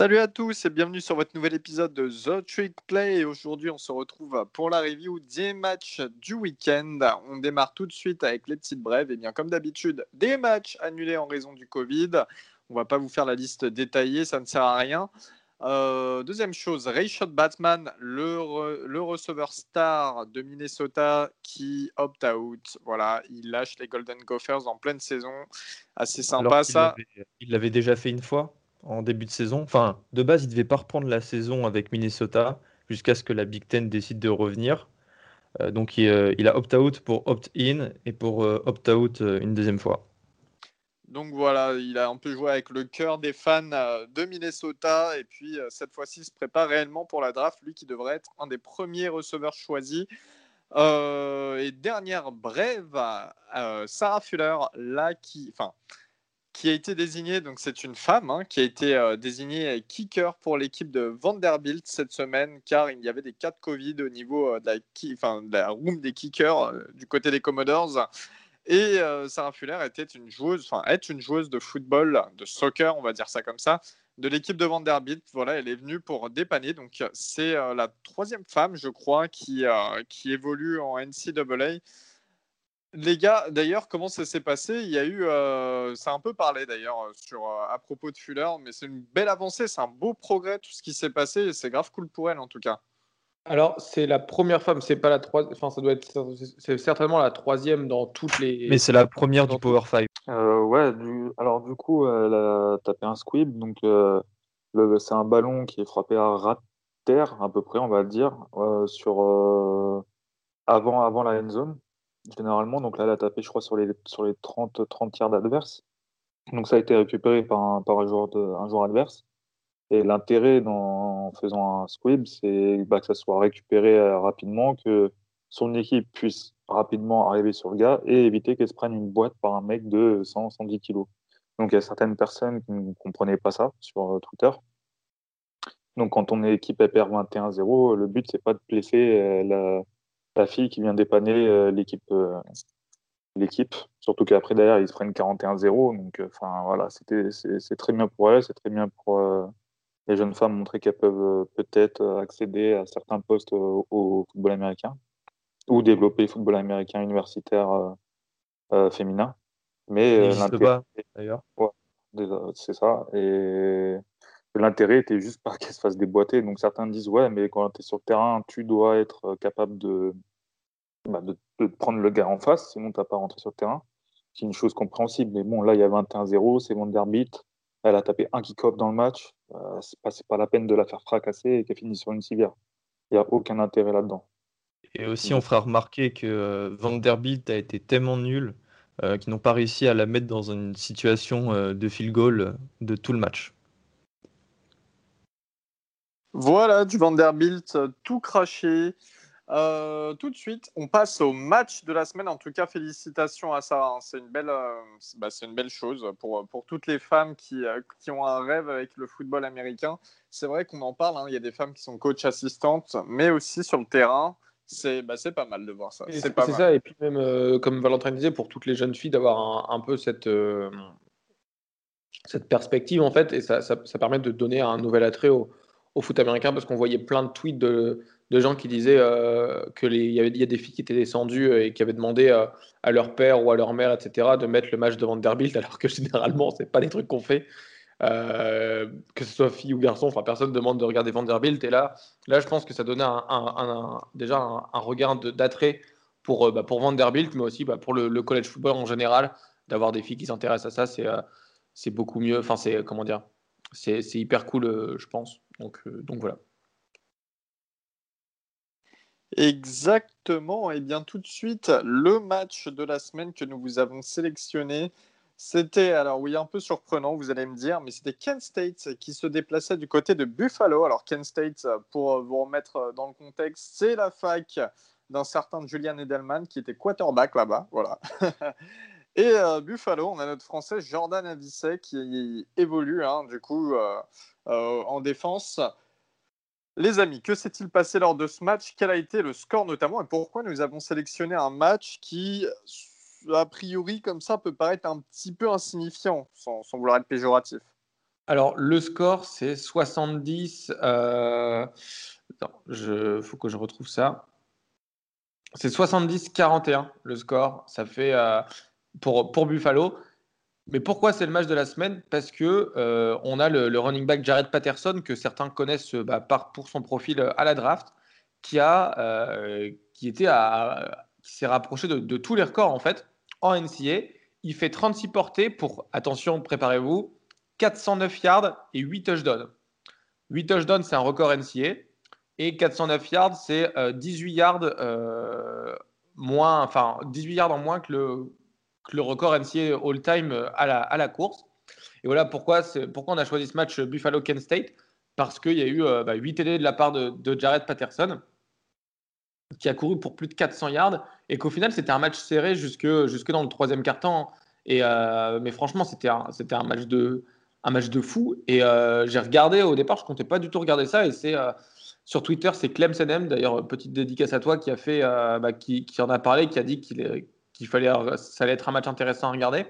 Salut à tous et bienvenue sur votre nouvel épisode de The Trick Play. Aujourd'hui, on se retrouve pour la review des matchs du week-end. On démarre tout de suite avec les petites brèves. Et bien, comme d'habitude, des matchs annulés en raison du Covid. On va pas vous faire la liste détaillée, ça ne sert à rien. Euh, deuxième chose, Rayshot Batman, le, le receveur star de Minnesota qui opt-out. Voilà, il lâche les Golden Gophers en pleine saison. Assez sympa ça. Il l'avait déjà fait une fois en début de saison. Enfin, de base, il devait pas reprendre la saison avec Minnesota jusqu'à ce que la Big Ten décide de revenir. Euh, donc, il, il a opt-out pour opt-in et pour euh, opt-out une deuxième fois. Donc voilà, il a un peu joué avec le cœur des fans euh, de Minnesota. Et puis euh, cette fois-ci, il se prépare réellement pour la draft, lui qui devrait être un des premiers receveurs choisis. Euh, et dernière brève, Sarah Fuller, là qui, enfin, qui a été désignée, donc c'est une femme hein, qui a été désignée kicker pour l'équipe de Vanderbilt cette semaine, car il y avait des cas de Covid au niveau de la, de la room des kickers du côté des Commodores. Et euh, Sarah Fuller était une joueuse, enfin est une joueuse de football, de soccer, on va dire ça comme ça, de l'équipe de Vanderbilt. Voilà, elle est venue pour dépanner. Donc c'est euh, la troisième femme, je crois, qui, euh, qui évolue en NCAA. Les gars, d'ailleurs, comment ça s'est passé? Il y a eu, ça a un peu parlé d'ailleurs sur à propos de Fuller, mais c'est une belle avancée, c'est un beau progrès tout ce qui s'est passé, et c'est grave cool pour elle en tout cas. Alors, c'est la première femme, c'est pas la troisième. Enfin, ça doit être. C'est certainement la troisième dans toutes les. Mais c'est la première du Power 5. Euh, ouais, du... alors du coup, elle a tapé un squib. Donc, euh, c'est un ballon qui est frappé à de terre, à peu près, on va dire, euh, sur, avant, avant la end zone, généralement. Donc là, elle a tapé, je crois, sur les, sur les 30, 30 yards adverses. Donc, ça a été récupéré par un, par un, joueur, de, un joueur adverse. Et l'intérêt en faisant un squib, c'est bah, que ça soit récupéré euh, rapidement, que son équipe puisse rapidement arriver sur le gars et éviter qu'elle se prenne une boîte par un mec de 100, 110 kilos. Donc il y a certaines personnes qui ne comprenaient pas ça sur euh, Twitter. Donc quand ton équipe perd 21-0, le but c'est pas de blesser euh, la, fille qui vient dépanner l'équipe. l'équipe, surtout qu'après derrière ils se prennent 41-0, donc enfin voilà, c'était c'est très bien pour elle, c'est très bien pour les jeunes femmes montrer qu'elles peuvent euh, peut-être euh, accéder à certains postes euh, au, football américain ou développer le football américain universitaire féminin. Mais d'ailleurs. c'est ça. Et l'intérêt était juste pas qu'elle se fasse déboîter. Donc certains disent ouais, mais quand tu es sur le terrain, tu dois être capable de, bah, prendre le gars en face, sinon tu n'as pas rentré sur le terrain. C'est une chose compréhensible. Mais bon, là, il y a 21-0, c'est Vanderbilt. Elle a tapé un kick-off dans le match. Euh, c'est pas, la peine de la faire fracasser et qu'elle finisse sur une civière. Il n'y a aucun intérêt là-dedans. Et aussi, on fera remarquer que euh, Vanderbilt a été tellement nul euh, qu'ils n'ont pas réussi à la mettre dans une situation de field goal de tout le match. Voilà, du Vanderbilt tout craché. Euh, tout de suite, on passe au match de la semaine. En tout cas, félicitations à ça. Hein. C'est une belle, euh, bah, une belle chose pour, pour toutes les femmes qui, euh, qui, ont un rêve avec le football américain. C'est vrai qu'on en parle. Hein. Il y a des femmes qui sont coach assistantes, mais aussi sur le terrain. C'est bah, pas mal de voir ça. C'est ça. Et puis même, comme Valentin disait, pour toutes les jeunes filles, d'avoir un, peu cette cette perspective en fait, et ça, ça, permet de donner un nouvel attrait au, au foot américain parce qu'on voyait plein de tweets de de gens qui disaient euh, que il y avait y a des filles qui étaient descendues euh, et qui avaient demandé euh, à leur père ou à leur mère, etc., de mettre le match de Vanderbilt, alors que généralement, c'est pas des trucs qu'on fait. que ce soit fille ou garçon, enfin personne demande de regarder Vanderbilt. Et là, là, je pense que ça donnait un, déjà un, regard d'attrait pour, bah, pour Vanderbilt, mais aussi bah, pour le, college football en général, d'avoir des filles qui s'intéressent à ça, c'est beaucoup mieux. Enfin, c'est comment dire, c'est hyper cool, je pense. Donc, donc voilà. Exactement. Et eh bien tout de suite, le match de la semaine que nous vous avons sélectionné, c'était, alors oui, un peu surprenant, vous allez me dire, mais c'était Kent State qui se déplaçait du côté de Buffalo. Alors Kent State, pour vous remettre dans le contexte, c'est la fac d'un certain Julian Edelman qui était quarterback là-bas. Voilà. Et euh, Buffalo, on a notre Français Jordan Avisset qui évolue hein, du coup euh, euh, en défense. Les amis, que s'est-il passé lors de ce match? Quel a été le score notamment? Et pourquoi nous avons sélectionné un match qui, a priori, comme ça, peut paraître un petit peu insignifiant, sans, vouloir être péjoratif? Alors, le score, c'est 70. Euh... Attends, il faut que je retrouve ça. C'est 70-41 le score. Ça fait pour, pour Buffalo. Mais pourquoi c'est le match de la semaine? Parce que euh, on a le, running back Jared Patterson que certains connaissent bah, par, pour son profil à la draft, qui a euh, s'est rapproché de, tous les records en NCA. Il fait 36 portées pour attention, préparez-vous, 409 yards et 8 touchdowns. 8 touchdowns, c'est un record NCA. Et 409 yards, c'est 18 euh, yards euh, moins, enfin 18 yards en moins que le, le record NCA all-time euh, à la, à la course. Et voilà pourquoi, pourquoi on a choisi ce match Buffalo-Kent State. Parce qu'il y a eu 8 bah, TD de la part de, Jared Patterson, qui a couru pour plus de 400 yards. Et qu'au final, c'était un match serré jusque, jusque dans le troisième quart-temps. Et, mais franchement, c'était un, un match de, un match de fou. Et euh, j'ai regardé au départ, je comptais pas du tout regarder ça. Et c'est euh, sur Twitter, c'est Clem Senem, d'ailleurs, petite dédicace à toi, qui a fait, euh, bah, qui, qui, en a parlé, qui a dit qu'il qu'il fallait, ça allait être un match intéressant à regarder.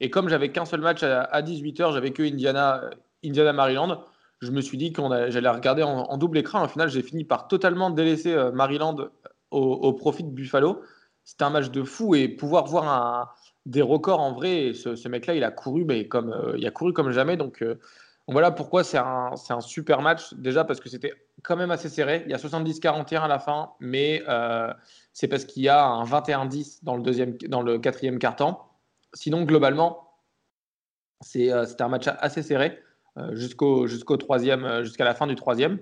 Et comme j'avais qu'un seul match à, 18h, j'avais que Indiana, Indiana Maryland. Je me suis dit que j'allais regarder en, double écran. Au final, j'ai fini par totalement délaisser Maryland au, au profit de Buffalo. C'était un match de fou et pouvoir voir des records en vrai. ce, mec-là, il a couru, mais comme euh, il a couru comme jamais. Donc, euh, voilà pourquoi c'est un, super match. Déjà parce que c'était quand même assez serré. Il y a 70-41 à la fin, mais euh, c'est parce qu'il y a un 21-10 dans le dans le quatrième quart-temps. Sinon, globalement, c'est, c'était un match assez serré jusqu'au jusqu'au troisième, jusqu'à la fin du troisième.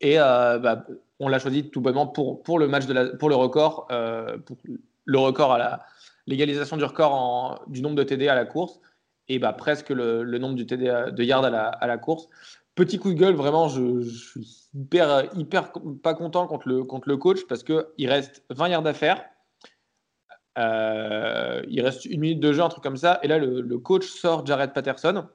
Et bah, on l'a choisi tout bonnement pour, le match de la, pour le record, le record à l'égalisation du record du nombre de TD à la course et bah, presque le, nombre du TD de yards à la, course. Petit coup de gueule, vraiment, je, suis hyper, hyper pas content contre le, contre le coach parce qu'il reste 20 yards à faire. Euh, il reste une minute de jeu, un truc comme ça. Et là, le, coach sort Jared Patterson.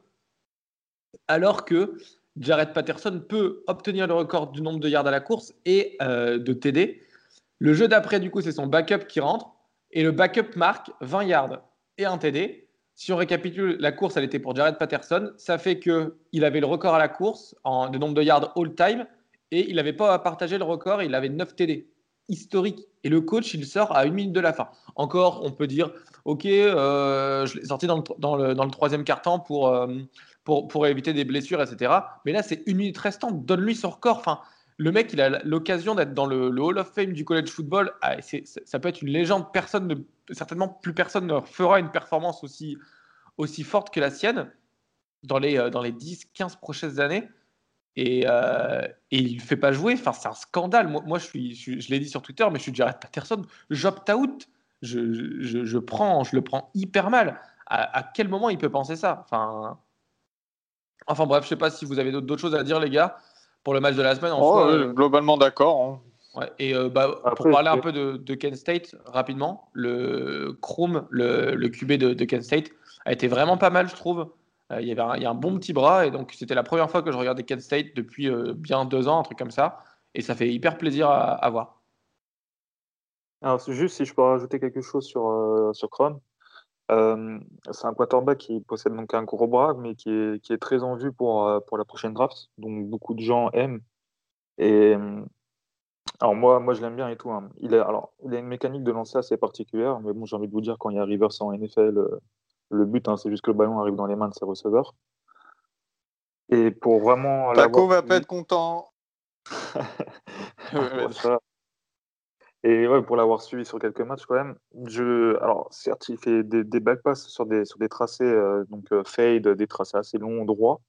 Alors que Jared Patterson peut obtenir le record du nombre de yards à la course et euh, de TD. Le jeu d'après, du coup, c'est son backup qui rentre. Et le backup marque 20 yards et un TD. Si on récapitule, la course, elle était pour Jared Patterson. Ça fait qu'il avait le record à la course en, de nombre de yards all-time et il n'avait pas à partager le record. Il avait 9 TD. Historique. Et le coach, il sort à une minute de la fin. Encore, on peut dire, OK, euh, je l'ai sorti dans le, dans le, dans le troisième quart-temps pour, euh, pour, pour, éviter des blessures, etc. Mais là, c'est une minute restante. Donne-lui son record. Enfin, le mec, il a l'occasion d'être dans le, Hall of Fame du college football. Ah, ça peut être une légende. Personne ne, certainement plus personne ne fera une performance aussi, aussi forte que la sienne dans les, euh, dans les 10-15 prochaines années. Et, euh, il ne fait pas jouer. Enfin, c'est un scandale. Moi, je, l'ai dit sur Twitter, mais je suis Jared Patterson. J'opte out. Je, je, je, prends, je le prends hyper mal. À, quel moment il peut penser ça? Enfin, enfin bref, je ne sais pas si vous avez d'autres choses à dire, les gars pour le match de la semaine. En oh, euh, globalement d'accord. Hein. et euh, bah, pour parler un peu de, de, Kent State rapidement, le Chrome, le, le QB de, de, Kent State, a été vraiment pas mal, je trouve. Euh, il, y avait un, il y a un bon petit bras et donc c'était la première fois que je regardais Kent State depuis bien deux ans, un truc comme ça. Et ça fait hyper plaisir à, à voir. Alors, juste si je peux rajouter quelque chose sur, sur Chrome. C'est un quarterback qui possède donc un gros bras, mais qui est, qui est très en vue pour, pour la prochaine draft. Donc beaucoup de gens aiment. Et alors moi, moi je l'aime bien et tout. Hein. Il, a, alors, il a une mécanique de lancer assez particulière, mais bon, j'ai envie de vous dire, quand il y a Rivers en NFL, le but, hein, c'est juste que le ballon arrive dans les mains de ses receveurs. Et pour vraiment. Paco va pas être content. Et ouais, pour l'avoir suivi sur quelques matchs quand même, je, alors certes, il fait des, des belles passes sur des, sur des tracés, euh, donc euh, fade, des tracés assez longs, droits,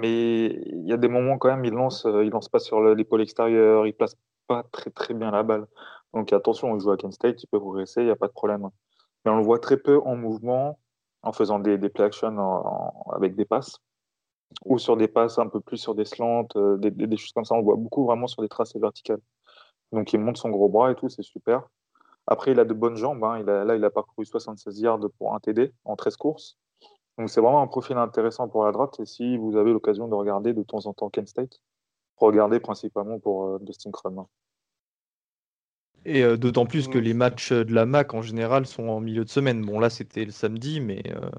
mais il y a des moments quand même, il lance, euh, il lance pas sur l'épaule extérieure, il place pas très très bien la balle. Donc attention, on joue à Kent State, il peut progresser, il n'y a pas de problème. Mais on le voit très peu en mouvement, en faisant des, des play action avec des passes, ou sur des passes un peu plus sur des slants, des, des, choses comme ça. On le voit beaucoup vraiment sur des tracés verticales. Donc il monte son gros bras et tout, c'est super. Après, il a de bonnes jambes. Hein. Il a, là, il a parcouru 76 yards pour un TD en 13 courses. Donc c'est vraiment un profil intéressant pour la draft. Et si vous avez l'occasion de regarder de temps en temps Kent State, regardez principalement pour euh, Dustin Crum. Et euh, d'autant plus que les matchs de la MAC en général sont en milieu de semaine. Bon là c'était le samedi, mais euh,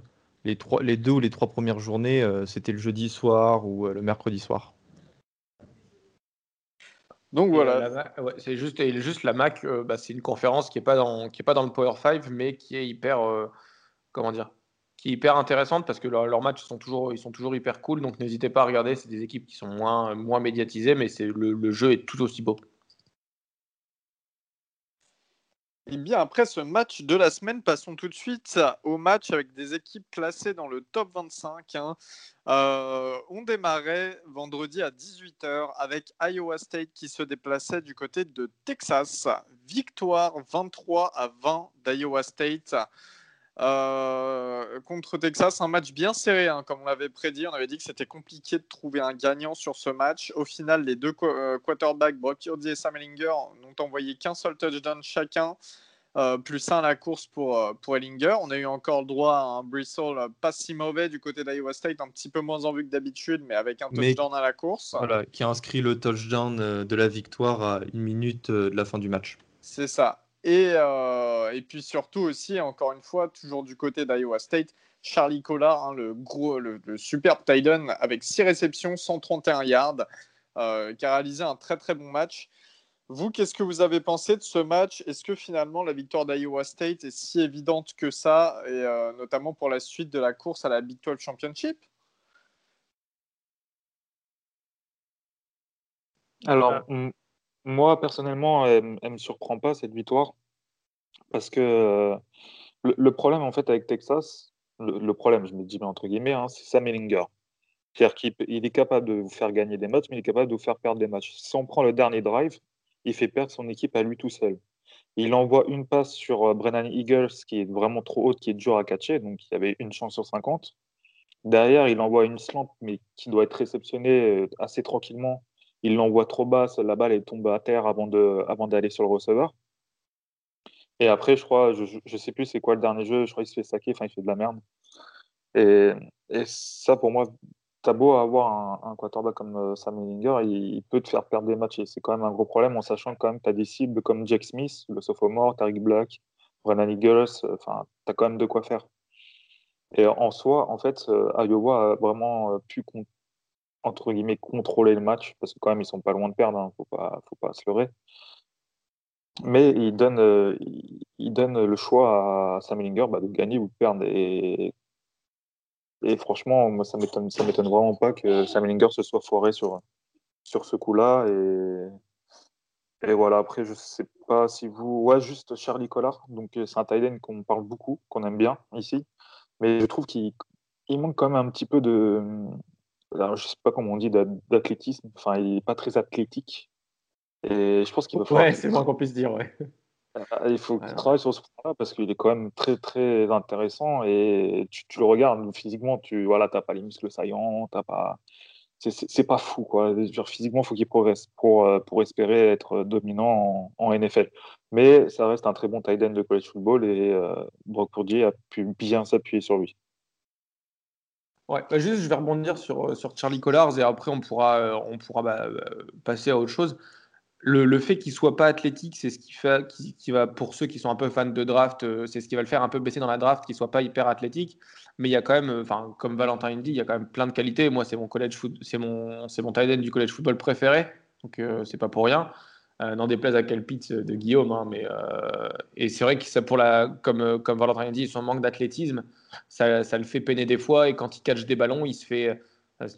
les, trois, les deux ou les trois premières journées, c'était le jeudi soir ou le mercredi soir. Donc voilà. c'est juste, juste la MAC, bah, c'est une conférence qui n'est pas, dans, qui est pas dans le Power 5, mais qui est hyper, comment dire, qui est hyper intéressante parce que leurs matchs sont toujours, ils sont toujours hyper cool. Donc n'hésitez pas à regarder. C'est des équipes qui sont moins, moins médiatisées, mais c'est le, jeu est tout aussi beau. Et eh bien, après ce match de la semaine, passons tout de suite au match avec des équipes classées dans le top 25. Hein. Euh, on démarrait vendredi à 18h avec Iowa State qui se déplaçait du côté de Texas. Victoire 23 à 20 d'Iowa State. Euh, contre Texas, un match bien serré, hein, comme on l'avait prédit. On avait dit que c'était compliqué de trouver un gagnant sur ce match. Au final, les deux euh, quarterbacks, Brock Purdy et Sam Ellinger, n'ont envoyé qu'un seul touchdown chacun. Euh, plus un à la course pour, pour Ellinger. On a eu encore le droit à un Bristol pas si mauvais du côté d'Iowa State, un petit peu moins en vue que d'habitude, mais avec un touchdown à la course. Voilà, qui a inscrit le touchdown de la victoire à une minute de la fin du match. C'est ça. Et, euh, et, puis surtout aussi, encore une fois, toujours du côté d'Iowa State, Charlie Collard, hein, le, gros, le, superbe Titan avec 6 réceptions, 131 yards, euh, qui a réalisé un très très bon match. Vous, qu'est-ce que vous avez pensé de ce match? Est-ce que finalement la victoire d'Iowa State est si évidente que ça, et euh, notamment pour la suite de la course à la Big 12 Championship? Alors, moi, personnellement, elle ne me surprend pas cette victoire. Parce que euh, le, problème, en fait, avec Texas, le, problème, je me dis entre guillemets, hein, c'est Sam Ellinger. C'est-à-dire qu'il est capable de vous faire gagner des matchs, mais il est capable de vous faire perdre des matchs. Si on prend le dernier drive, il fait perdre son équipe à lui tout seul. Il envoie une passe sur euh, Brennan Eagles qui est vraiment trop haute, qui est dur à catcher, donc il y avait une chance sur 50. Derrière, il envoie une slant, mais qui doit être réceptionnée euh, assez tranquillement il l'envoie trop basse, la balle elle tombe à terre avant de, avant d'aller sur le receveur. Et après, je crois, je, je sais plus c'est quoi le dernier jeu, je crois qu'il se fait saquer, enfin il fait de la merde. Et, et ça pour moi, t'as beau avoir un, un quarterback comme euh, Sam Ellinger, il, peut te faire perdre des matchs et c'est quand même un gros problème en sachant que quand même tu as des cibles comme Jack Smith, le sophomore, Tariq Black, Brennan Eagles, enfin tu as quand même de quoi faire. Et en soi, en fait, euh, Iowa a vraiment euh, pu entre guillemets contrôler le match parce que quand même ils sont pas loin de perdre, hein, faut pas faut pas se leurrer. Mais il donne euh, le choix à Sam Ellinger bah, de gagner ou de perdre. Et et franchement moi ça m'étonne ça m'étonne vraiment pas que Sam Ellinger se soit foiré sur sur ce coup-là. Et et voilà après je sais pas si vous ouais juste Charlie Collard. Donc c'est un tight qu'on parle beaucoup qu'on aime bien ici. Mais je trouve qu'il il manque quand même un petit peu de alors, je sais pas comment on dit d'athlétisme. Enfin, il est pas très athlétique. Et je pense qu'il va falloir. Ouais, c'est moins qu'on puisse dire, ouais. Ah, il faut qu'il travaille sur ce point-là parce qu'il est quand même très très intéressant et tu, tu le regardes physiquement, tu voilà, t'as pas les muscles saillants, t'as pas, c'est pas fou quoi. Genre, physiquement, il faut qu'il progresse pour euh, pour espérer être dominant en, NFL. Mais ça reste un très bon tight end de college football et euh, Brock Purdy a pu bien s'appuyer sur lui. Ouais, bah, juste, je vais rebondir sur, euh, sur Charlie Collars et après on pourra, euh, on pourra bah, euh, passer à autre chose. Le, le fait qu'il soit pas athlétique, c'est ce qui fait, qui, qui, va pour ceux qui sont un peu fans de draft, c'est ce qui va le faire un peu baisser dans la draft, qu'il soit pas hyper athlétique. Mais il y a quand même, comme Valentin dit, il y a quand même plein de qualités. Moi, c'est mon college foot, mon, mon tight du college football préféré, donc c'est pas pour rien. Euh, n'en déplaise à quel pitch de Guillaume. Hein, mais, euh, et c'est vrai que pour la, comme, comme Valentin dit, son manque d'athlétisme, ça, ça, le fait peiner des fois. Et quand il catch des ballons, il se fait.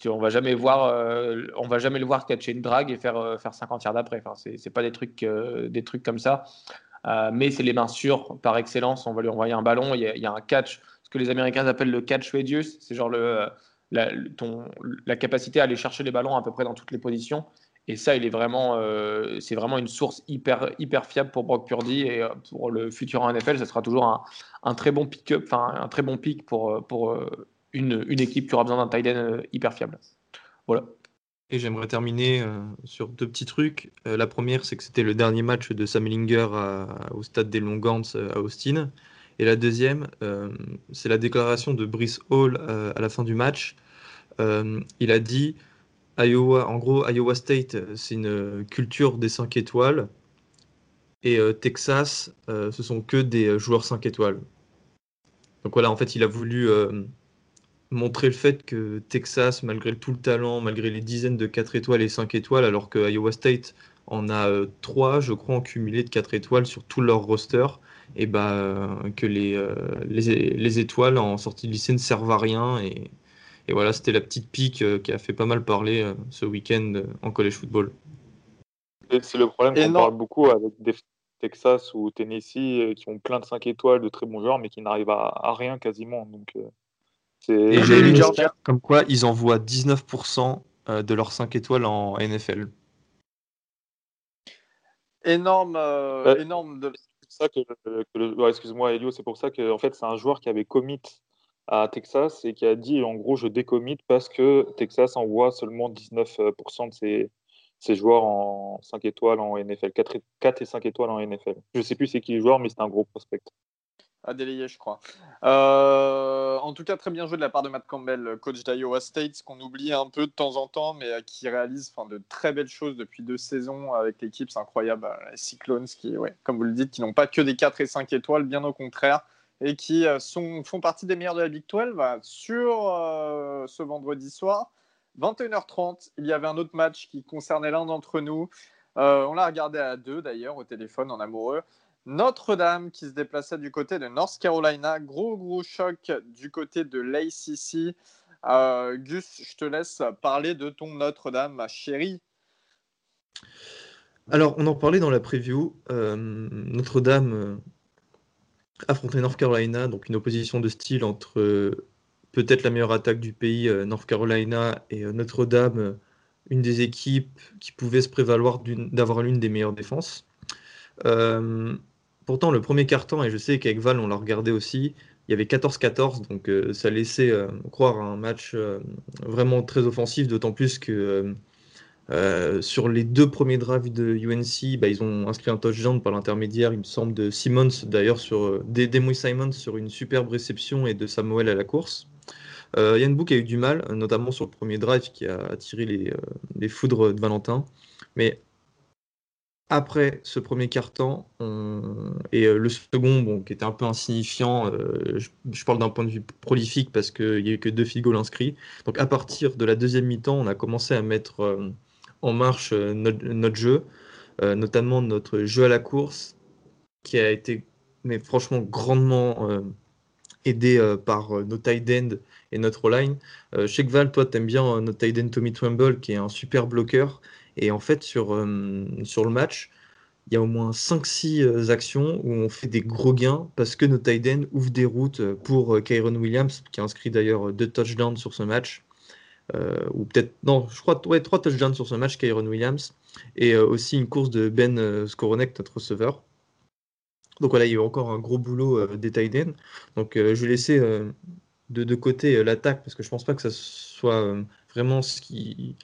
On va jamais voir, euh, on va jamais le voir catcher une drague et faire faire 50 yards d'après. Enfin, c'est pas des trucs des trucs comme ça. mais c'est les mains sûres par excellence. On va lui envoyer un ballon. Il y a, il y a un catch, ce que les Américains appellent le catch radius. C'est genre le la, ton, la capacité à aller chercher les ballons à peu près dans toutes les positions. Et ça, il est vraiment, euh, c'est vraiment une source hyper, hyper fiable pour Brock Purdy et euh, pour le futur NFL, ça sera toujours un, un très bon pick-up, enfin un très bon pick pour, euh, pour une, une, équipe qui aura besoin d'un tight end hyper fiable. Voilà. Et j'aimerais terminer sur deux petits trucs. la première, c'est que c'était le dernier match de Sam Ellinger au stade des Longans à Austin. Et la deuxième, c'est la déclaration de Brice Hall à la fin du match. il a dit Iowa, en gros, Iowa State, euh, c'est une euh, culture des 5 étoiles. Et euh, Texas, ce sont que des joueurs 5 étoiles. Donc voilà, en fait, il a voulu montrer le fait que Texas, malgré tout le talent, malgré les dizaines de 4 étoiles et 5 étoiles, alors que Iowa State en a 3, je crois, en cumulé de 4 étoiles sur tout leur roster, et bah, que les, les, étoiles en sortie de lycée ne servent à rien. Et, et voilà, c'était la petite pique qui a fait pas mal parler ce week-end en college football. C'est le problème qu'on parle beaucoup avec des Texas ou Tennessee euh, qui ont plein de 5 étoiles, de très bons joueurs, mais qui n'arrivent à, rien quasiment. Donc, euh, Et j'ai lu comme quoi ils envoient 19% euh, de leurs 5 étoiles en NFL. Énorme, énorme de... ça que, excuse-moi Elio, c'est pour ça que en fait c'est un joueur qui avait commit à Texas et qui a dit en gros je décommit parce que Texas envoie seulement 19% de ses, joueurs en 5 étoiles en NFL, 4 et, 4 et 5 étoiles en NFL. Je sais plus c'est qui le joueur, mais c'est un gros prospect. À délayer, je crois. Euh, en tout cas, très bien joué de la part de Matt Campbell, coach d'Iowa State, qu'on oublie un peu de temps en temps, mais euh, qui réalise de très belles choses depuis deux saisons avec l'équipe. C'est incroyable. Euh, les Cyclones, qui, comme vous le dites, qui n'ont pas que des 4 et 5 étoiles, bien au contraire, et qui sont, font partie des meilleurs de la Big 12 sur ce vendredi soir. 21h30, il y avait un autre match qui concernait l'un d'entre nous. Euh, on l'a regardé à deux d'ailleurs au téléphone en amoureux. Notre-Dame qui se déplaçait du côté de North Carolina. Gros gros choc du côté de l'ACC. Euh, Gus, je te laisse parler de ton Notre-Dame, ma chérie. Alors, on en parlait dans la preview. Euh, Notre-Dame affrontait North Carolina, donc une opposition de style entre peut-être la meilleure attaque du pays, euh, North Carolina et euh, Notre-Dame, euh, une des équipes qui pouvait se prévaloir d'avoir l'une des meilleures défenses. pourtant, le premier carton, et je sais qu'avec Val, on l'a regardé aussi, il y avait 14-14, donc ça laissait croire à un match vraiment très offensif, d'autant plus que sur les deux premiers drives de UNC, bah, ils ont inscrit un touchdown par l'intermédiaire, il me semble, de Simmons, d'ailleurs, sur des Simons sur une superbe réception et de Samuel à la course. Euh, Yann Book a eu du mal, notamment sur le premier drive qui a attiré les, euh, foudres de Valentin. Mais après ce premier carton et euh, le second, bon, qui était un peu insignifiant, je, parle d'un point de vue prolifique parce qu'il n'y a eu que deux field goals inscrits. Donc à partir de la deuxième mi-temps, on a commencé à mettre en marche notre, jeu, notamment notre jeu à la course, qui a été mais franchement grandement aidé par nos tight ends et notre line. Euh, Val, toi, tu aimes bien euh, notre tight Tommy Trumbull, qui est un super bloqueur. Et en fait, sur, euh, sur le match, il y a au moins 5-6 actions où on fait des gros gains parce que notre tight ouvre des routes pour Kyron Williams, qui a inscrit d'ailleurs deux touchdowns sur ce match. Ou peut-être, non, je crois, ouais, trois touchdowns sur ce match, Kyron Williams. Et aussi une course de Ben Skoronek, notre receveur. Donc voilà, il y a encore un gros boulot des tight Donc je vais laisser de, côté euh, l'attaque, parce que je pense pas que ça soit euh, vraiment ce qui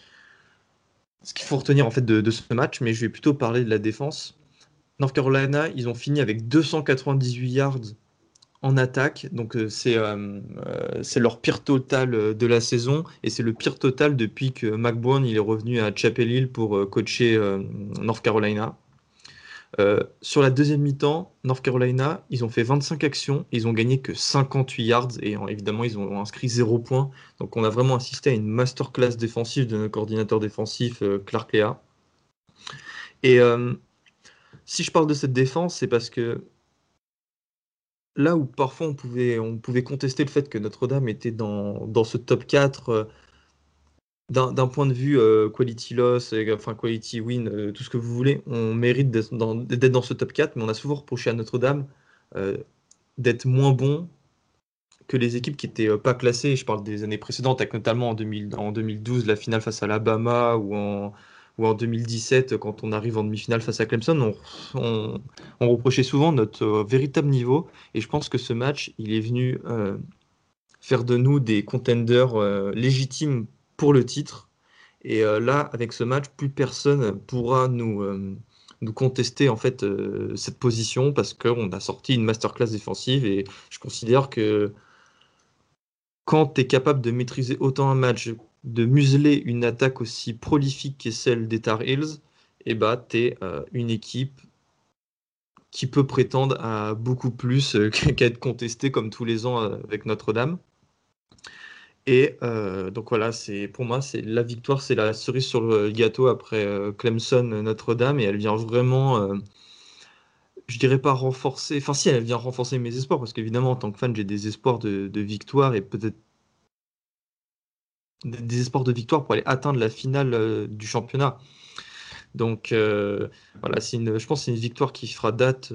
ce qu'il faut retenir en fait de, ce match, mais je vais plutôt parler de la défense. North Carolina, ils ont fini avec 298 yards en attaque, donc euh, c'est c'est leur pire total de la saison et c'est le pire total depuis que McBourne il est revenu à Chapel Hill pour coacher North Carolina. Euh, sur la deuxième mi-temps, North Carolina, ils ont fait 25 actions, ils ont gagné que 58 yards et évidemment ils ont inscrit 0 points. Donc on a vraiment assisté à une masterclass défensive de notre coordinateur défensif euh, Clark Lea. Et euh, si je parle de cette défense, c'est parce que là où parfois on pouvait, on pouvait contester le fait que Notre-Dame était dans, dans, ce top 4 d'un point de vue euh, quality loss, enfin quality win, euh, tout ce que vous voulez, on mérite d'être dans, ce top 4, mais on a souvent reproché à Notre-Dame euh, d'être moins bon que les équipes qui n'étaient pas classées. Je parle des années précédentes, avec notamment en, 2012 la finale face à l'Alabama ou en, ou en 2017 quand on arrive en demi-finale face à Clemson. On, reprochait souvent notre véritable niveau et je pense que ce match, il est venu faire de nous des contenders légitimes pour le titre. Et euh, là, avec ce match, plus personne pourra nous, euh, nous contester en fait euh, cette position parce qu'on a sorti une masterclass défensive et je considère que quand tu es capable de maîtriser autant un match, de museler une attaque aussi prolifique qu'est celle des Tar Heels, et eh bah, tu es une équipe qui peut prétendre à beaucoup plus qu'à être contestée comme tous les ans avec Notre-Dame. Et euh, donc voilà, c'est pour moi, c'est la victoire, c'est la cerise sur le gâteau après euh, Clemson Notre-Dame et elle vient vraiment, je dirais pas renforcer, enfin si elle vient renforcer mes espoirs parce qu'évidemment en tant que fan j'ai des espoirs de, victoire et peut-être des espoirs de victoire pour aller atteindre la finale du championnat. Donc voilà, c'est une, je pense que c'est une victoire qui fera date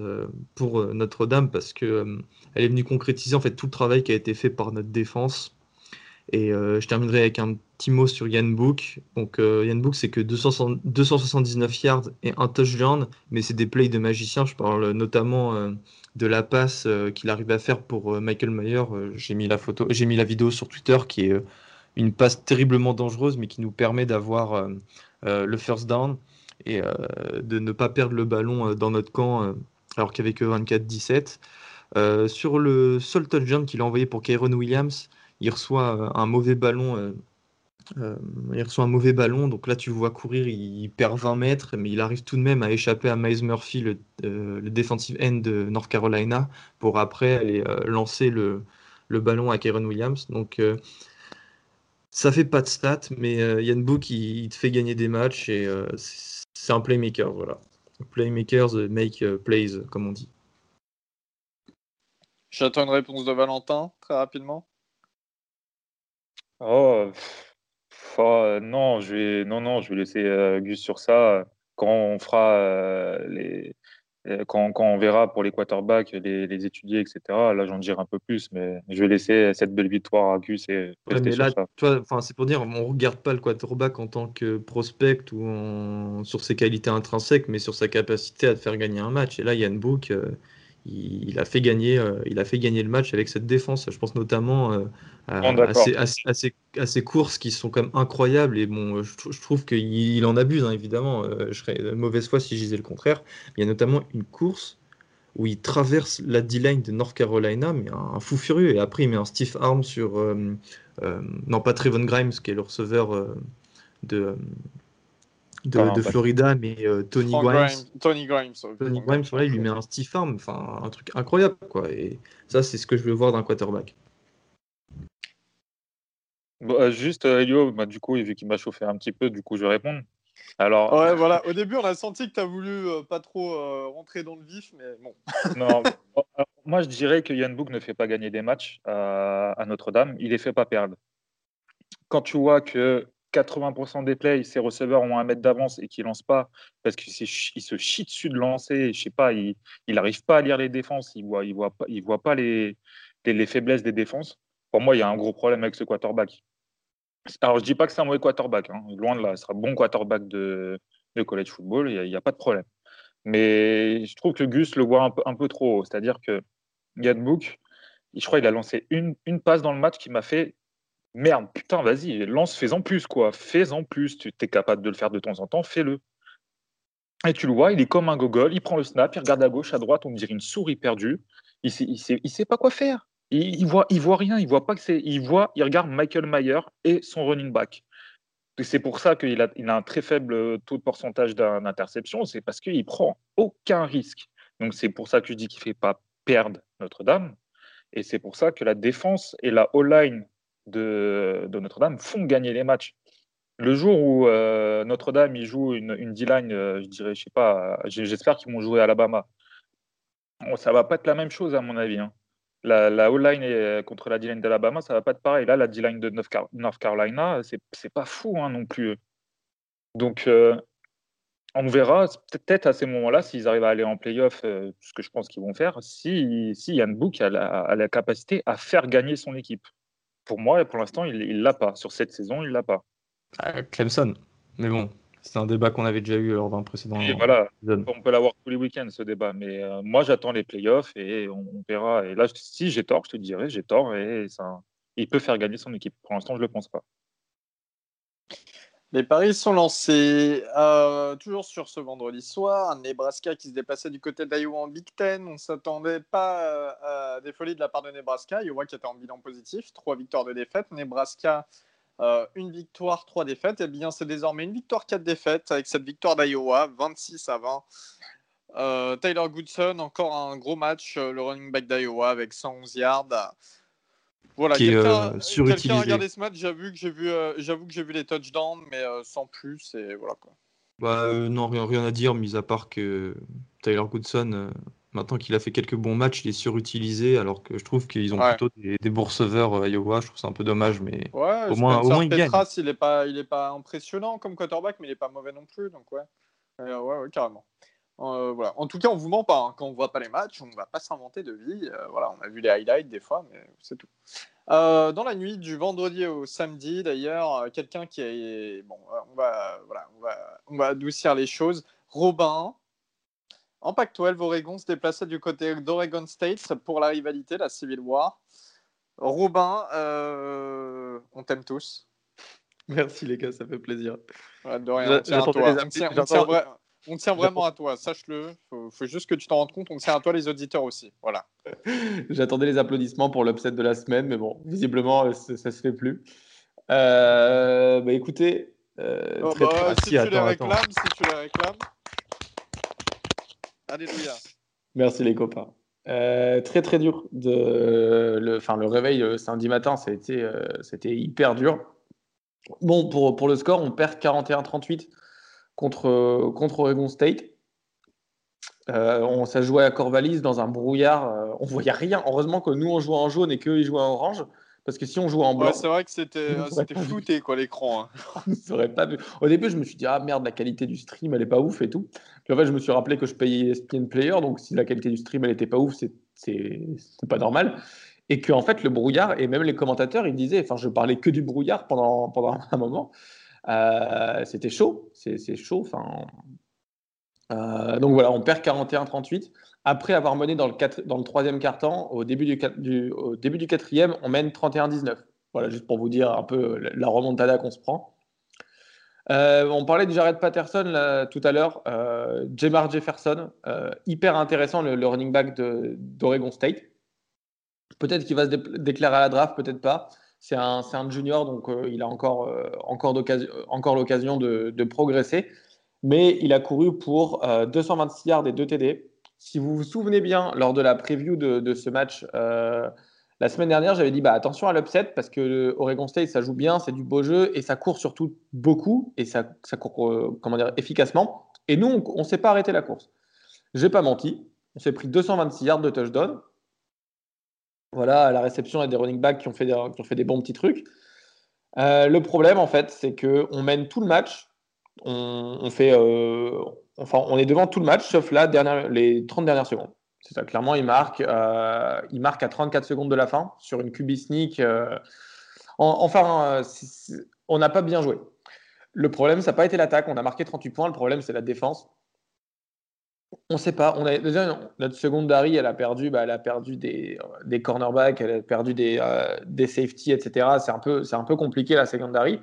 pour Notre-Dame parce que elle est venue concrétiser en fait tout le travail qui a été fait par notre défense. Et je terminerai avec un petit mot sur Yann Book. Donc Yann Book, c'est que 279 yards et un touchdown, mais c'est des plays de magicien. Je parle notamment de la passe qu'il arrive à faire pour Michael Mayer. j'ai mis la photo, j'ai mis la vidéo sur Twitter qui est une passe terriblement dangereuse, mais qui nous permet d'avoir le first down et euh, de ne pas perdre le ballon euh, dans notre camp euh, alors qu'il n'y avait que 24-17. sur le seul touchdown qu'il a envoyé pour Kyron Williams, il reçoit un mauvais ballon. il reçoit un mauvais ballon, donc là tu vois courir, il, perd 20 mètres, mais il arrive tout de même à échapper à Miles Murphy, le, le defensive end de North Carolina, pour après aller lancer le, le, ballon à Kyron Williams. Donc ça fait pas de stats, mais Yann Book il, te fait gagner des matchs et c'est un playmaker, voilà. Playmakers make uh, plays, comme on dit. J'attends une réponse de Valentin, très rapidement. Oh, oh non, je vais, non, non, je vais laisser euh, Gus sur ça. Quand on fera euh, les, euh, quand, on verra pour les quarterbacks, les, étudier, etc., là j'en dirai un peu plus, mais je vais laisser cette belle victoire à Gus et mais là, c'est pour dire, on ne regarde pas le quarterback en tant que prospect ou sur ses qualités intrinsèques, mais sur sa capacité à te faire gagner un match. Et là, Yann Book, euh, il, a fait gagner, euh, il a fait gagner le match avec cette défense. Je pense notamment euh, à, ces, courses qui sont quand même incroyables. Et bon, je, trouve qu'il en abuse, hein, évidemment. Euh, je serais de mauvaise foi si je disais le contraire. Il y a notamment une course où il traverse la D-line de North Carolina, mais un, fou furieux. Et après, il met un stiff arm sur. non, pas Trevon Grimes, qui est le receveur de de, Florida, mais euh, Tony Grimes, Tony Grimes. Tony Grimes, il lui met un stiff arm, enfin un truc incroyable, quoi. Et ça, c'est ce que je veux voir d'un quarterback. Euh, juste, euh, Elio, bah, du coup, vu qu'il m'a chauffé un petit peu, du coup, je vais répondre. Alors, ouais, voilà. Au début, on a senti que tu as voulu pas trop rentrer dans le vif, mais bon. non, moi, je dirais que Yann Book ne fait pas gagner des matchs à Notre-Dame. Il les fait pas perdre. Quand tu vois que 80% des plays, ses receveurs ont un mètre d'avance et qu'ils ne lancent pas parce qu'il se chie dessus de lancer. Je sais pas, il n'arrive pas à lire les défenses, il ne voit, il voit pas, il voit pas les, les, faiblesses des défenses. Pour moi, il y a un gros problème avec ce quarterback. Alors, je ne dis pas que c'est un mauvais quarterback, hein. loin de là. Ce sera bon quarterback de, de college football, il n'y a, pas de problème. Mais je trouve que Gus le voit un peu, un peu trop haut. C'est-à-dire que Yann Book, je crois qu'il a lancé une, une passe dans le match qui m'a fait Merde, putain, vas-y, lance, fais-en plus, quoi. Fais-en plus. Tu es capable de le faire de temps en temps, fais-le. Et tu le vois, il est comme un gogol, il prend le snap, il regarde à gauche, à droite, on dirait une souris perdue. Il il sait, sait pas quoi faire. Il, il, voit, il voit rien, il voit pas que c'est. Il voit, il regarde Michael Mayer et son running back. C'est pour ça qu'il a, il a un très faible taux de pourcentage d'interception, c'est parce qu'il prend aucun risque. Donc c'est pour ça que je dis qu'il fait pas perdre Notre-Dame. Et c'est pour ça que la défense et la O-line de, Notre-Dame font gagner les matchs. Le jour où euh, Notre-Dame il joue une, D-line, euh, je dirais, je sais pas, j'espère qu'ils vont jouer Alabama. ça va pas être la même chose à mon avis. Hein. La, la O-line contre la D-line d'Alabama, ça va pas être pareil. Là, la D-line de North Carolina, c'est pas fou hein, non plus. Donc, euh, on verra peut-être à ces moments-là s'ils arrivent à aller en playoff, ce que je pense qu'ils vont faire, si, si Yann Book a la capacité à faire gagner son équipe pour moi, pour l'instant, il ne l'a pas. Sur cette saison, il ne l'a pas. Ah, Clemson. Mais bon, c'est un débat qu'on avait déjà eu lors d'un précédent. Et voilà, on peut l'avoir tous les week-ends, ce débat. Mais euh, moi, j'attends les playoffs et on, verra. Et là, si j'ai tort, je te dirai, j'ai tort. Et ça, il peut faire gagner son équipe. Pour l'instant, je ne le pense pas. Les paris sont lancés. Euh, toujours sur ce vendredi soir, Nebraska qui se déplaçait du côté d'Iowa en Big Ten. On ne s'attendait pas euh, à des folies de la part de Nebraska. Iowa qui était en bilan positif, trois victoires de défaite. Nebraska, euh, une victoire, trois défaites. Et eh bien, c'est désormais une victoire, quatre défaites avec cette victoire d'Iowa, 26 à 20. Tyler Goodson, encore un gros match, le running back d'Iowa avec 111 yards. Voilà, qui est, quelqu'un euh, quelqu'un a regardé ce match, j'avoue que j'ai vu, euh, j'avoue que j'ai vu les touchdowns, mais euh, sans plus, et voilà quoi. Bah, euh, non, rien, rien à dire, mis à part que Tyler Goodson, euh, maintenant qu'il a fait quelques bons matchs, il est surutilisé, alors que je trouve qu'ils ont Ouais. plutôt des, des bons receveurs euh, Iowa. Je trouve ça un peu dommage, mais Ouais, Au moins- au moins, il gagne. Petras, il est pas, il est pas impressionnant comme quarterback, mais il est pas mauvais non plus, donc ouais, Euh, ouais, ouais, carrément. Euh, voilà. En tout cas, on vous ment pas. hein. Quand on voit pas les matchs, on va pas s'inventer de vie. Euh, voilà, on a vu les highlights des fois, mais c'est tout. Euh, dans la nuit du vendredi au samedi, d'ailleurs, quelqu'un qui est bon, on va, voilà, on va, on va adoucir les choses. Robin, en Pac-12, Oregon se déplaçait du côté d'Oregon State pour la rivalité, la Civil War. Robin, euh, on t'aime tous. Merci les gars, ça fait plaisir. Ouais, de rien, J'a- on tient à j'attendais toi. les On applis- tient, on j'attends- tient vra- on tient vraiment à toi, sache-le. Faut, faut juste que tu t'en rendes compte. On tient à toi, les auditeurs aussi. Voilà. J'attendais les applaudissements pour l'upset de la semaine, mais bon, visiblement, euh, ça, ça se fait plus. Euh, bah écoutez, euh, Oh, très, bah, très- Ah, si tu attends, les attends. réclames, si tu les réclames. Alléluia. merci les copains. Euh, très très dur. De, le, le réveil euh, samedi matin, euh, c'était hyper dur. Bon, pour, pour le score, on perd 41-38 contre, contre Oregon State. Euh, on, ça se jouait à Corvallis dans un brouillard. euh, on voyait rien. Heureusement que nous, on jouait en jaune et qu'eux, ils jouaient en orange. Parce que si on jouait en blanc, Ouais, c'est vrai que c'était flouté, quoi, l'écran. hein. on ne pas vu. Au début, je me suis dit, ah merde, la qualité du stream, elle est pas ouf et tout. En fait, je me suis rappelé que je payais ESPN Player, donc si la qualité du stream, elle était pas ouf, c'est- pas normal. Et que en fait, le brouillard, et même les commentateurs, ils disaient, enfin, je parlais que du brouillard pendant, pendant un moment. Euh, C'était chaud, c'est chaud. Enfin, euh, donc voilà, on perd 41-38. Après avoir mené dans le, dans le troisième quart-temps, au, début du au début du quatrième, on mène 31-19. Voilà, juste pour vous dire un peu la remontada qu'on se prend. Euh, on parlait de Jared Patterson tout à l'heure, euh, Jamar Jefferson, euh, hyper intéressant le, running back d'Oregon State. Peut-être qu'il va se dé- déclarer à la draft, peut-être pas. C'est un, junior, donc il a encore, encore, l'occasion de, progresser. Mais il a couru pour euh, 226 yards et 2 TD. Si vous vous souvenez bien, lors de la preview de, ce match, la semaine dernière, j'avais dit bah, attention à l'upset parce que Oregon State, ça joue bien, c'est du beau jeu et ça court surtout beaucoup et ça, court euh, comment dire, efficacement. Et nous, on ne s'est pas arrêté la course. J'ai pas menti. On s'est pris 226 yards de touchdown. Voilà, à la réception, il a des running backs qui ont fait des, bons petits trucs. Euh, le problème, en fait, c'est qu'on mène tout le match. On, fait, euh, enfin, on est devant tout le match, sauf dernière, les 30 dernières secondes. C'est ça, clairement, il marque, euh, il marque à 34 secondes de la fin sur une QB sneak. euh, en- enfin, euh, on n'a pas bien joué. Le problème, ça n'a pas été l'attaque. On a marqué 38 points. Le problème, c'est la défense. On ne sait pas. On a, déjà, notre secondary, elle a perdu, bah, elle a perdu des, cornerbacks, elle a perdu des, safety, etc. C'est un, peu, un peu compliqué, la secondary.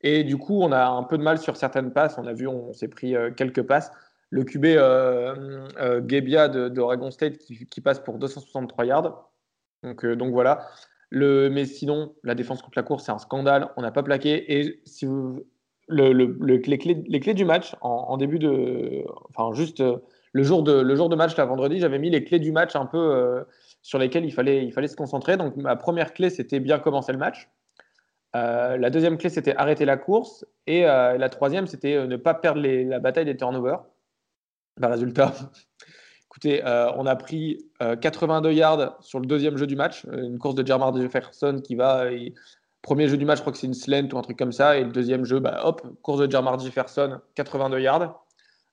Et du coup, on a un peu de mal sur certaines passes. On a vu, on, s'est pris quelques passes. Le QB euh, euh, Gebbia de, d'Oregon State qui, passe pour 263 yards. Donc, euh, voilà. Mais sinon, la défense contre la course, c'est un scandale. On n'a pas plaqué. Et les, clés, du match, en, début de. Enfin, juste euh, le, jour de, le jour de match, là, vendredi, j'avais mis les clés du match un peu sur lesquelles il fallait, il fallait se concentrer. Donc, ma première clé, c'était bien commencer le match. La deuxième clé, c'était arrêter la course. Et la troisième, c'était ne pas perdre la bataille des turnovers. Bah, résultat, écoutez, euh, on a pris euh, 82 yards sur le deuxième jeu du match. Euh, Une course de Jermar Jefferson qui va. euh, Premier jeu du match, je crois que c'est une slant ou un truc comme ça. Et le deuxième jeu, bah, hop, course de Jermar Jefferson, 82 yards.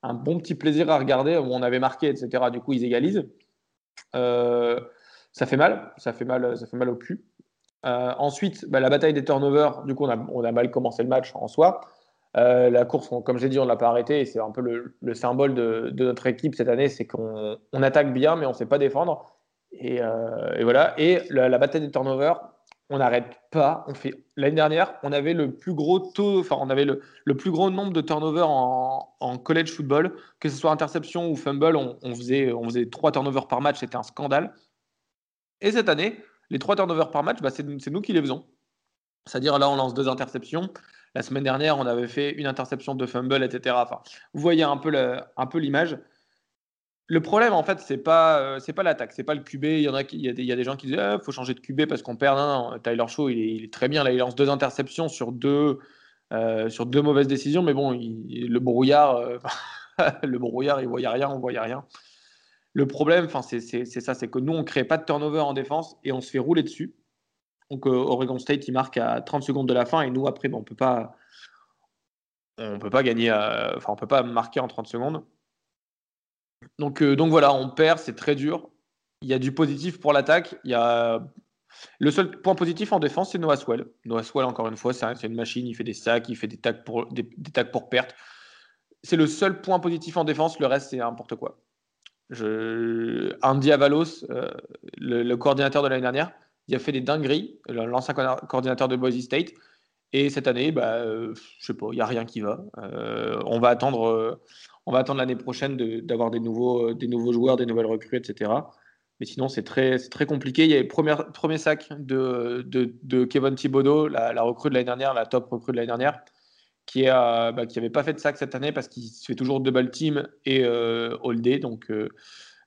Un bon petit plaisir à regarder. où On avait marqué, etc. Du coup, ils égalisent. Euh, ça fait mal. Ça fait mal, ça fait mal au cul. Euh, ensuite, bah, la bataille des turnovers. Du coup, on a mal commencé le match en soi. Euh, la course, on- comme j'ai dit, on ne l'a pas arrêté. Et c'est un peu le, le symbole de, notre équipe cette année. C'est qu'on on attaque bien, mais on ne sait pas défendre. Et, euh, voilà. Et la, bataille des turnovers, on n'arrête pas. Fait l'année dernière, on avait le plus gros taux, enfin on avait le, plus gros nombre de turnovers en, college football, que ce soit interception ou fumble, on, faisait trois turnovers par match, c'était un scandale. Et cette année, les trois turnovers par match, bah, c'est nous qui les faisons. C'est-à-dire là, on lance deux interceptions. La semaine dernière, on avait fait une interception de fumble, etc. Vous voyez un peu un l'image. Le problème, en fait, c'est pas, euh, pas l'attaque, c'est pas le QB. Il y en a, il y a, des, gens qui disent, il faut changer de QB parce qu'on perd. Non, Tyler Shaw, il est, très bien. Là, il lance deux interceptions sur deux, euh, sur deux mauvaises décisions, mais bon, le brouillard, euh, le brouillard, il voyait rien, on voyait rien. Le problème, c'est ça, c'est que nous, on crée pas de turnover en défense et on se fait rouler dessus. Donc, Oregon State, il marque à 30 secondes de la fin et nous, après, bon, on peut pas, on peut pas gagner, enfin, on peut pas marquer en 30 secondes. Donc, euh, donc voilà, on perd, c'est très dur. Il y a du positif pour l'attaque. Il y a le seul point positif en défense, c'est Noah Swell. Noah Swell, encore une fois, c'est une machine. Il fait des sacs, il fait des tacs pour, des, pour perte. C'est le seul point positif en défense. Le reste, c'est n'importe quoi. Andy Avalos, euh, le, coordinateur de l'année dernière, il a fait des dingueries, l'ancien coordinateur de Boise State. Et cette année, bah, euh, je sais pas, il n'y a rien qui va. on va attendre, on va attendre l'année prochaine d'avoir des nouveaux, euh, des nouveaux joueurs, des nouvelles recrues, etc. Mais sinon, c'est très, très compliqué. Il y a le premier, sac de, Kevin Thibodeau, la, recrue de l'année dernière, la top recrue de l'année dernière, qui n'avait bah, pas fait de sac cette année parce qu'il se fait toujours double team et euh, all day. Donc, euh,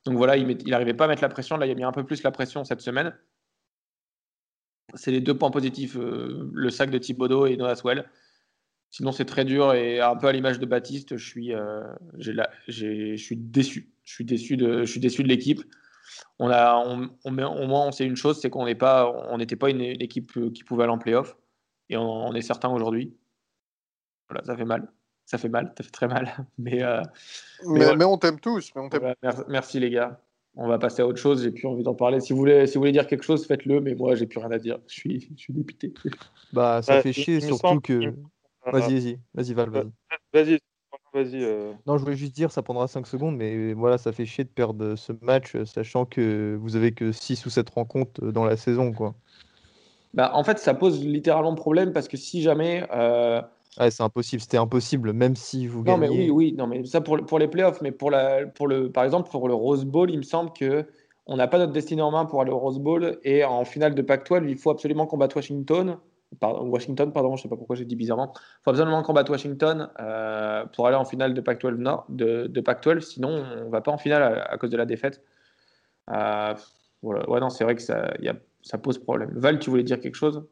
donc voilà, il n'arrivait pas à mettre la pression. Là, il a mis un peu plus la pression cette semaine. C'est les deux points positifs, le sac de Thibodeau et Noah Swell. Sinon, c'est très dur et un peu à l'image de Baptiste, je suis, euh, je suis déçu. Je suis déçu de, je suis déçu de l'équipe. On a, on, on, au moins, on sait une chose, c'est qu'on n'est pas, on n'était pas une, équipe qui pouvait aller en playoff, et on, est certain aujourd'hui. Voilà, ça fait mal, ça fait mal, ça fait très mal. Mais, euh, mais, mais, on t'aime tous. Mais on merci, merci, les gars. On va passer à autre chose. J'ai plus envie d'en parler. Si vous voulez, si vous voulez dire quelque chose, faites-le. Mais moi, j'ai plus rien à dire. Je suis, je suis dépité. Bah, ça fait chier, surtout que. Vas-y, vas-y, vas-y, Val, vas-y. Vas-y, vas-y. Euh. Non, je voulais juste dire, ça prendra 5 secondes, mais voilà, ça fait chier de perdre ce match, sachant que vous avez que 6 ou 7 rencontres dans la saison, quoi. Bah, en fait, ça pose littéralement problème parce que si jamais. Euh... c'est impossible, c'était impossible, même si vous non, mais oui, oui, non, mais ça pour, pour les playoffs, mais pour, la, pour le, par exemple, pour le Rose Bowl, il me semble que on n'a pas notre destinée en main pour aller au Rose Bowl et en finale de Pac-12, il faut absolument combattre Washington. Washington, pardon, je ne sais pas pourquoi j'ai dit bizarrement. Il faut absolument combattre Washington euh, pour aller en finale de Pac-12 Nord, de, de Pac-12, sinon on ne va pas en finale à, cause de la défaite. Euh, voilà. Ouais, non, c'est vrai que ça, y a, ça pose problème. Val, tu voulais dire quelque chose?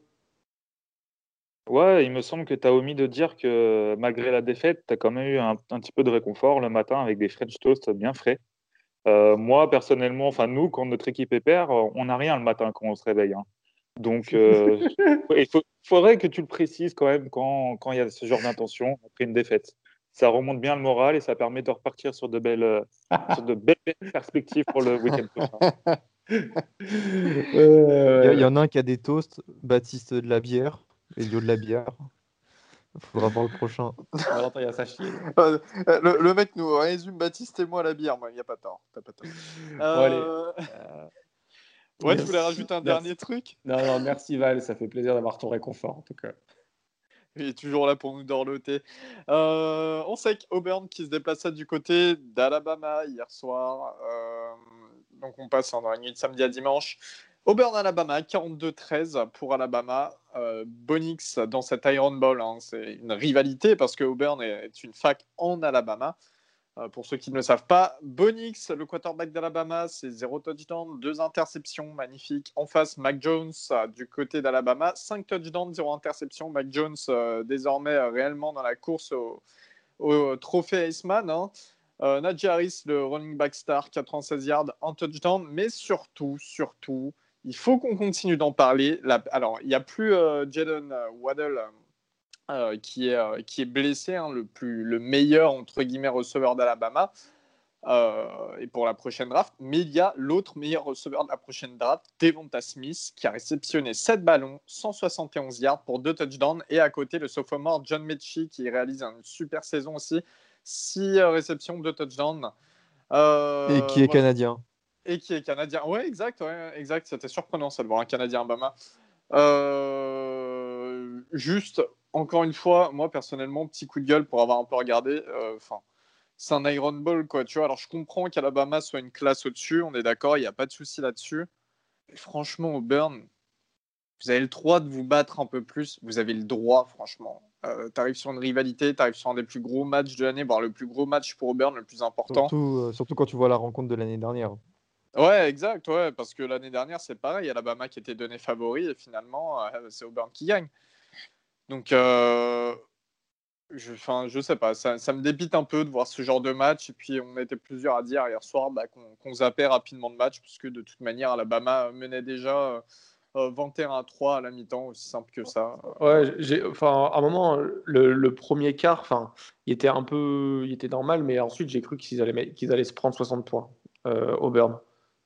Ouais, il me semble que tu as omis de dire que malgré la défaite, tu as quand même eu un, un, petit peu de réconfort le matin avec des French toast bien frais. Euh, moi, personnellement, enfin nous, quand notre équipe est paire, on n'a rien le matin quand on se réveille. Hein. Donc, euh, il faudrait que tu le précises quand même quand, quand il y a ce genre d'intention après une défaite. Ça remonte bien le moral et ça permet de repartir sur de belles, sur de belles perspectives pour le week-end prochain. Euh, il y, en a un qui a des toasts, Baptiste de la bière, Elio de la bière. Il faudra voir le prochain. il y a le, le, mec nous résume Baptiste et moi la bière. Il n'y a pas tort. Pas tort. Bon, allez. Ouais, tu voulais rajouter un dernier truc? Non, non, merci Val, ça fait plaisir d'avoir ton réconfort en tout cas. Il est toujours là pour nous dorloter. Euh, on sait qu'Auburn qui se déplaçait du côté d'Alabama hier soir. Euh, donc on passe en nuit de samedi à dimanche. Auburn, Alabama, 42-13 pour Alabama. Euh, Bonix dans cet Iron Bowl, hein, c'est une rivalité parce que Auburn est une fac en Alabama. Euh, pour ceux qui ne le savent pas, Bonix, le quarterback d'Alabama, c'est zéro touchdown, deux interceptions, magnifique. En face, Mac Jones euh, du côté d'Alabama, 5 touchdowns, zéro interception. Mac Jones désormais réellement dans la course au, trophée Iceman. Hein. Harris, le running back star, 96 yards, un touchdown, mais surtout, surtout, il faut qu'on continue d'en parler. alors, il n'y a plus Jalen Waddle euh, qui, est, euh, qui est blessé, hein, le, plus, le meilleur entre guillemets receveur d'Alabama. Euh, et pour la prochaine draft, mais il y a l'autre meilleur receveur de la prochaine draft, Devonta Smith, qui a réceptionné 7 ballons, 171 yards pour 2 touchdowns, et à côté le sophomore John Mechie qui réalise une super saison aussi, 6 réceptions, 2 touchdowns. et qui est canadien. Et qui est canadien. Ouais, exact, exact. C'était surprenant ça de voir un Canadien Bama. juste, encore une fois, moi personnellement, petit coup de gueule pour avoir un peu regardé. Euh, enfin, c'est un Iron Ball, quoi. Tu vois, alors je comprends qu'Alabama soit une classe au-dessus, on est d'accord, il n'y a pas de souci là-dessus. Franchement, Auburn, vous avez le droit de vous battre un peu plus. Vous avez le droit, franchement. Euh, tu arrives sur une rivalité, tu arrives sur un des plus gros matchs de l'année, voire le plus gros match pour Auburn, le plus important. Surtout, surtout quand tu vois la rencontre de l'année dernière. Ouais, exact, ouais, parce que l'année dernière, c'est pareil, Alabama qui était donné favori et finalement, c'est Auburn qui gagne. Donc, je, enfin, je sais pas, ça, me dépite un peu de voir ce genre de match. Et puis, on était plusieurs à dire hier soir bah, qu'on zappait rapidement le match, puisque de toute manière, Alabama menait déjà 21 à 3 à la mi-temps, aussi simple que ça. Ouais, enfin, à un moment, le, premier quart, enfin, il était un peu, il était normal, mais ensuite, j'ai cru qu'ils allaient, qu'ils allaient se prendre 60 points, euh, Auburn.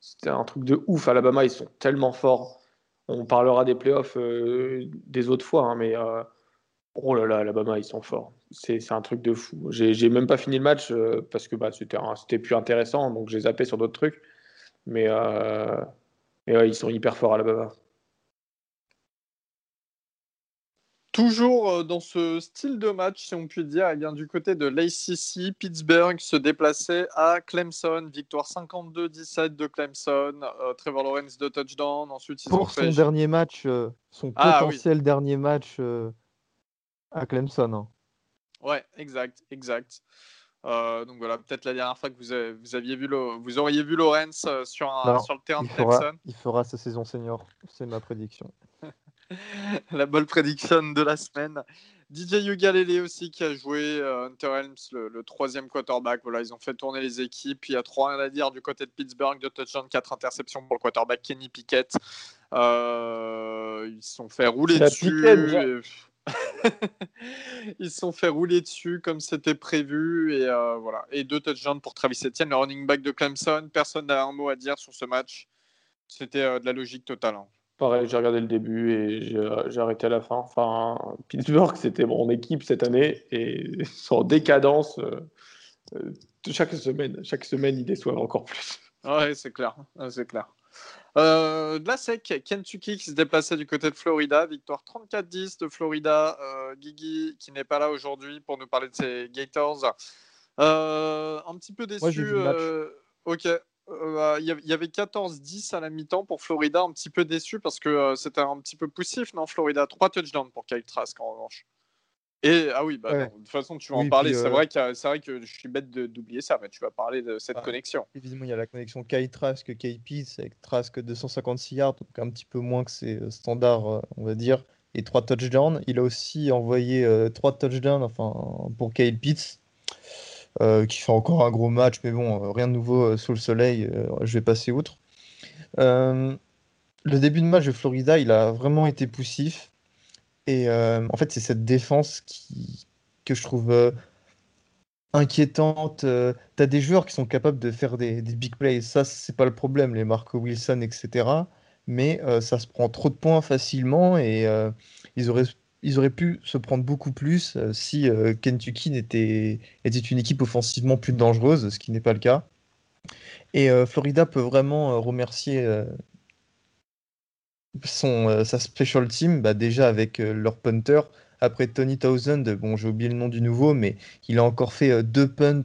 C'était un truc de ouf. Alabama, ils sont tellement forts. On parlera des playoffs euh, des autres fois, hein, mais. Euh, Oh là là, Alabama, ils sont forts. C'est un truc de fou. J'ai même pas fini le match euh, parce que bah, c'était plus intéressant, donc j'ai zappé sur d'autres trucs. Mais, euh, ils sont hyper forts, Alabama. Toujours euh, dans ce style de match, si on peut dire, eh bien, du côté de l'ACC, Pittsburgh se déplaçait à Clemson. Victoire 52-17 de Clemson. Trevor Lawrence de touchdown. Ensuite, Pour son dernier match, son ah potentiel dernier match à Clemson. Hein. Ouais, exact, exact. Euh, donc voilà, peut-être la dernière fois que vous, vous aviez vu le, vous auriez vu euh, sur, sur le terrain de Clemson. Il fera sa saison senior, c'est ma prédiction. la bonne prédiction de la semaine. DJ Ugalele aussi qui a joué euh, Hunter Helms, le, troisième quarterback. Voilà, ils ont fait tourner les équipes. Il y a trois rien à dire du côté de Pittsburgh, de touchdown, quatre interceptions pour le quarterback Kenny Pickett. ils se sont fait rouler dessus. Ils se sont fait rouler dessus comme c'était prévu. Et euh, voilà. Et deux touchdowns pour Travis Etienne, le running back de Clemson. Personne n'a un mot à dire sur ce match. C'était euh, de la logique totale. Hein. Pareil, j'ai regardé le début et j'ai arrêté à la fin. Enfin, Pittsburgh, c'était mon équipe cette année et en décadence. Euh, chaque semaine, chaque semaine, ils déçoivent encore plus. Ouais, c'est clair. C'est clair. Euh, de la SEC, Kentucky qui se déplaçait du côté de Florida, victoire 34-10 de Florida. Euh, Guigui qui n'est pas là aujourd'hui pour nous parler de ses Gators. Euh, un petit peu déçu. ok. Il y avait 14-10 à la mi-temps pour Florida, un petit peu déçu parce que c'était un petit peu poussif, non Florida? 3 touchdowns pour Kyle Trask en revanche. Et ah oui, bah, de toute façon, tu vas en parler. C'est euh, vrai, c'est vrai que je suis bête d'oublier ça, mais tu vas parler de cette bah, connexion. Évidemment, il y a la connexion Kai Trask, KP, avec Trask 256 yards, donc un petit peu moins que ses euh, standards, euh, on va dire, et 3 touchdowns. Il a aussi envoyé 3 touchdowns enfin, pour Kyle Pitts, qui fait encore un gros match, mais bon, rien de nouveau sous le soleil, je vais passer outre. le début de match de Florida, il a vraiment été poussif. Et euh, en fait, c'est cette défense qui, que je trouve euh, inquiétante. Euh, tu as des joueurs qui sont capables de faire des, big plays. Ça, c'est pas le problème, les Marco Wilson, etc. Mais ça se prend trop de points facilement et ils, auraient, ils auraient pu se prendre beaucoup plus si Kentucky était, était une équipe offensivement plus dangereuse, ce qui n'est pas le cas. Et Florida peut vraiment remercier son, euh, sa special team, bah, déjà avec euh, leur punter. Après Tony Townsend, bon, j'ai oublié le nom du nouveau, mais il a encore fait euh, deux punts,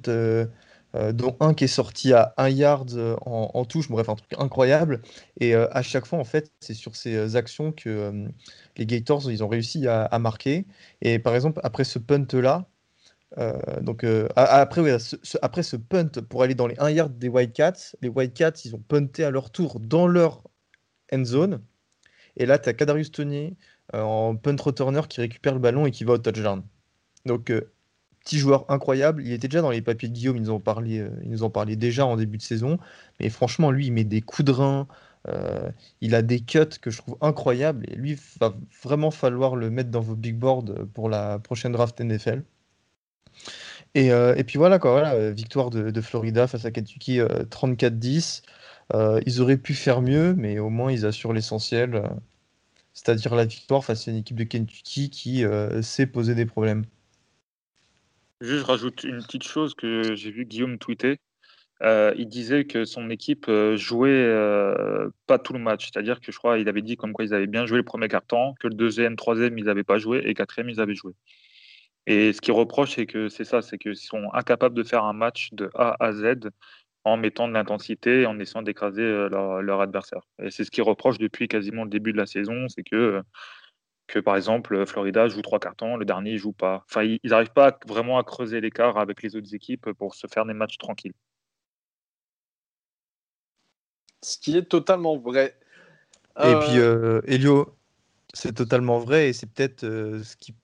dont un qui est sorti à un yard en, touche. Bref, un truc incroyable. Et à chaque fois, en fait, c'est sur ces actions que les Gators, ils ont réussi à, marquer. Et par exemple, après ce punt-là, donc après, ce, après ce punt pour aller dans les 1 yard des Whitecats, les Whitecats, ils ont punté à leur tour dans leur end zone. Et là, tu as Kadarius Tony euh, en punt returner qui récupère le ballon et qui va au touchdown. Donc, euh, petit joueur incroyable. Il était déjà dans les papiers de Guillaume, ils nous parlé, euh, ils nous ont parlé déjà en début de saison. Mais franchement, lui, il met des coups de rein. Il a des cuts que je trouve incroyables. Et lui, va vraiment falloir le mettre dans vos big boards pour la prochaine draft NFL. Et, puis voilà, quoi, voilà victoire de, de, Florida face à Kentucky 34-10. Euh, ils auraient pu faire mieux, mais au moins ils assurent l'essentiel, euh, c'est-à-dire la victoire face à une équipe de Kentucky qui euh, sait poser des problèmes. Juste, je rajoute une petite chose que j'ai vu Guillaume tweeter. Il disait que son équipe jouait pas tout le match. C'est-à-dire que je crois qu'il avait dit comme quoi ils avaient bien joué le premier quart-temps, que le deuxième, troisième, ils n'avaient pas joué et quatrième, ils avaient joué. Et ce qu'il reproche, c'est que c'est ça, c'est qu'ils sont incapables de faire un match de A à Z en mettant de l'intensité en essayant d'écraser leur, adversaire. Et c'est ce qu'ils reprochent depuis quasiment le début de la saison, c'est que que par exemple Florida joue trois cartons, le dernier ne joue pas. Enfin, ils n'arrivent pas vraiment à creuser l'écart avec les autres équipes pour se faire des matchs tranquilles. Ce qui est totalement vrai. Et puis, euh, Elio, c'est totalement vrai et c'est peut-être euh, ce qui